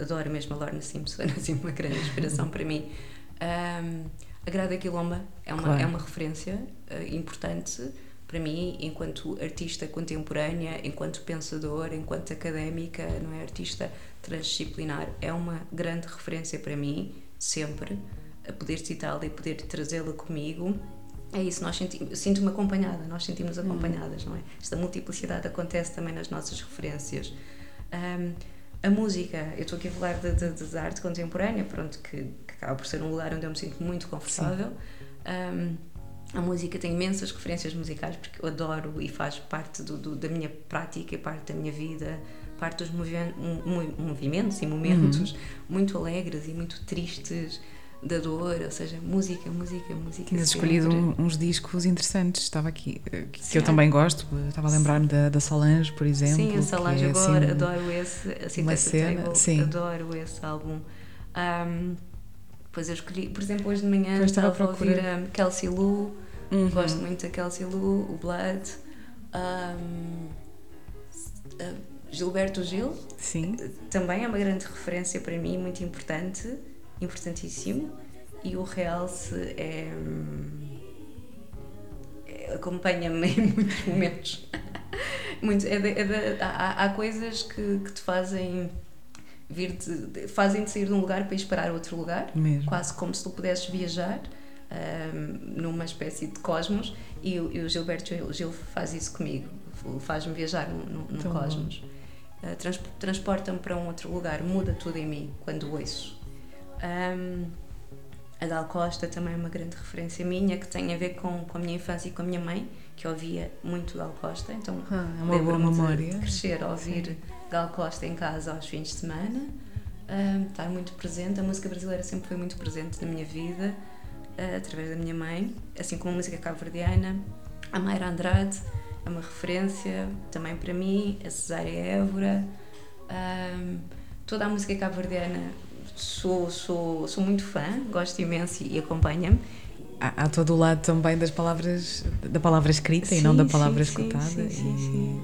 Adoro mesmo a Lorna Simpson, assim, uma grande inspiração para mim. Um, a Grada Quilomba é uma, claro. é uma referência uh, importante para mim, enquanto artista contemporânea, enquanto pensadora, enquanto académica, não é artista transdisciplinar, é uma grande referência para mim, sempre, a poder citá-la e poder trazê-la comigo. É isso, nós sentimos, sinto-me acompanhada, nós sentimos hum. acompanhadas, não é? Esta multiplicidade acontece também nas nossas referências. Um, a música, eu estou aqui a falar de, de, de arte contemporânea, pronto, que, que, acaba por ser um lugar onde eu me sinto muito confortável. Um, a música tem imensas referências musicais porque eu adoro e faz parte do, do, da minha prática parte da minha vida, parte dos movimentos e momentos uhum. muito alegres e muito tristes, da dor, ou seja, música, música, música. Tinhas escolhido uns discos interessantes, estava aqui, eh, que, eu também gosto, estava a lembrar-me da, da Solange, por exemplo. Sim, a Solange, é, agora, assim, adoro esse, assim, uma cena, table, sim. adoro esse álbum. Um, depois eu escolhi, por exemplo, hoje de manhã estava a ouvir a Kelsey Lou, uhum. gosto muito da Kelsey Lou, o Blood. Um, Gilberto Gil, Sim. também é uma grande referência para mim, muito importante importantíssimo e o realce é, é acompanha-me em muitos momentos. Muito, é de, é de, há, há, coisas que, que te fazem vir de, fazem-te sair de um lugar para ir parar a outro lugar, Mesmo. quase como se tu pudesses viajar um, numa espécie de cosmos e, o, e o Gilberto Gil, Gil, faz isso comigo, faz-me viajar num cosmos. Uh, trans, transporta-me para um outro lugar, muda tudo em mim quando ouço. Um, a Dal Costa também é uma grande referência minha que tem a ver com, com a minha infância e com a minha mãe, que ouvia muito Dal Costa, então ah, é uma boa memória. crescer ouvir Sim. Gal Costa em casa aos fins de semana, um, estar muito presente. A música brasileira sempre foi muito presente na minha vida, uh, através da minha mãe, assim como a música cabo-verdiana. A Mayra Andrade é uma referência também para mim, a Cesária Évora. Um, toda a música cabo-verdiana sou, sou, sou muito fã, gosto imenso e acompanha-me. Há, há, todo o lado também das palavras, da palavra escrita sim, e não da palavra sim, escutada. Sim, sim, sim,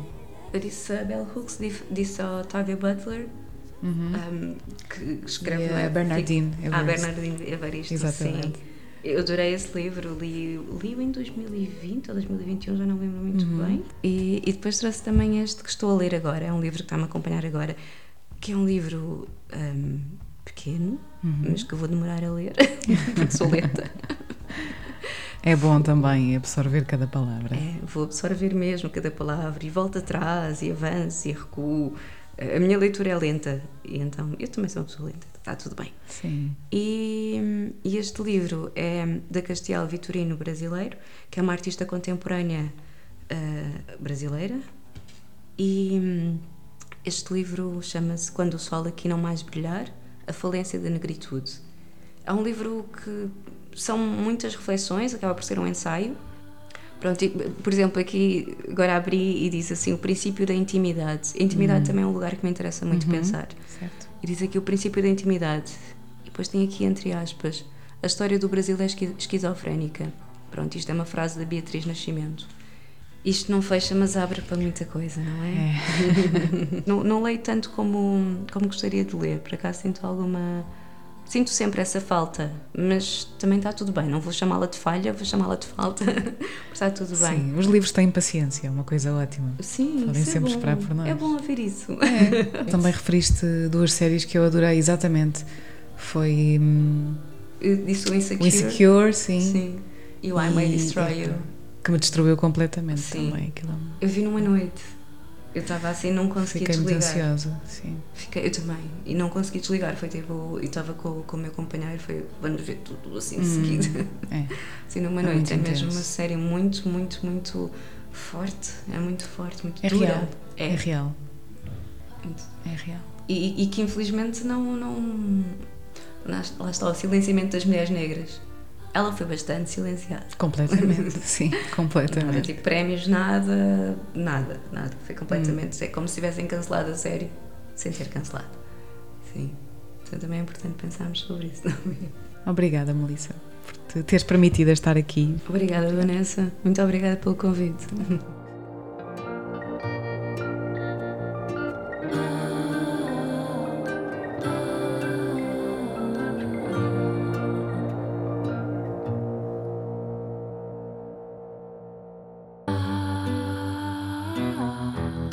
Eu disse a Bell Hooks, disse a Octavia Butler, uhum. um, que escreve. E a Bernardine Evaristo. Ah, Bernardine Evaristo, Exatamente. sim. Eu adorei esse livro, li, li em 2020 ou 2021, já não lembro muito uhum. bem. E, e depois trouxe também este que estou a ler agora, é um livro que está-me a acompanhar agora, que é um livro um, pequeno, uhum. mas que eu vou demorar a ler, porque sou lenta. É bom também absorver cada palavra. É, vou absorver mesmo cada palavra e volto atrás e avanço e recuo. A minha leitura é lenta e então eu também sou uma pessoa lenta, está tudo bem. Sim. E, e este livro é da Castiel Vitorino Brasileiro, que é uma artista contemporânea uh, brasileira. E hum, este livro chama-se Quando o Sol Aqui Não Mais Brilhar a Falência da Negritude. É um livro que são muitas reflexões, acaba por ser um ensaio. Pronto, por exemplo, aqui agora abri e diz assim: o princípio da intimidade. A intimidade uhum. também é um lugar que me interessa muito uhum. pensar. Certo. E diz aqui o princípio da intimidade. E depois tem aqui, entre aspas, a história do Brasil é esquizofrénica. Pronto, isto é uma frase da Beatriz Nascimento. Isto não fecha, mas abre para muita coisa, não é? é. não, não leio tanto como, como gostaria de ler, por acaso sinto alguma. Sinto sempre essa falta, mas também está tudo bem. Não vou chamá-la de falha, vou chamá-la de falta. está tudo bem. Sim, os livros têm paciência, é uma coisa ótima. Sim, Podem é sempre é esperar por nós. É bom ouvir isso. É. Também referiste duas séries que eu adorei, exatamente. Foi. Hum, disse o Insecure. O Insecure, sim. Sim. E o I May Destroy You que me destruiu completamente sim. também. Aquilo. Eu vi numa noite. Eu estava assim, não consegui Fiquei desligar. Fiquei muito ansiosa, sim. Fiquei, eu também. E não consegui desligar. Foi tipo, e estava com, com o meu companheiro, foi, vamos ver tudo assim de hum, seguida. É. Assim, numa é noite. É mesmo uma série muito, muito, muito forte. É muito forte, muito é dura. Real. É. é real. É real. E, e, que infelizmente não, não. Lá está o silenciamento das mulheres negras ela foi bastante silenciada. Completamente, sim, completamente. Nada, tipo prémios, nada, nada, nada. Foi completamente. Hum. É como se tivessem cancelado a série sem ter cancelado. Sim. Então também é importante pensarmos sobre isso. É? Obrigada, Melissa, por te teres permitido estar aqui. Obrigada, Vanessa. Muito obrigada pelo convite.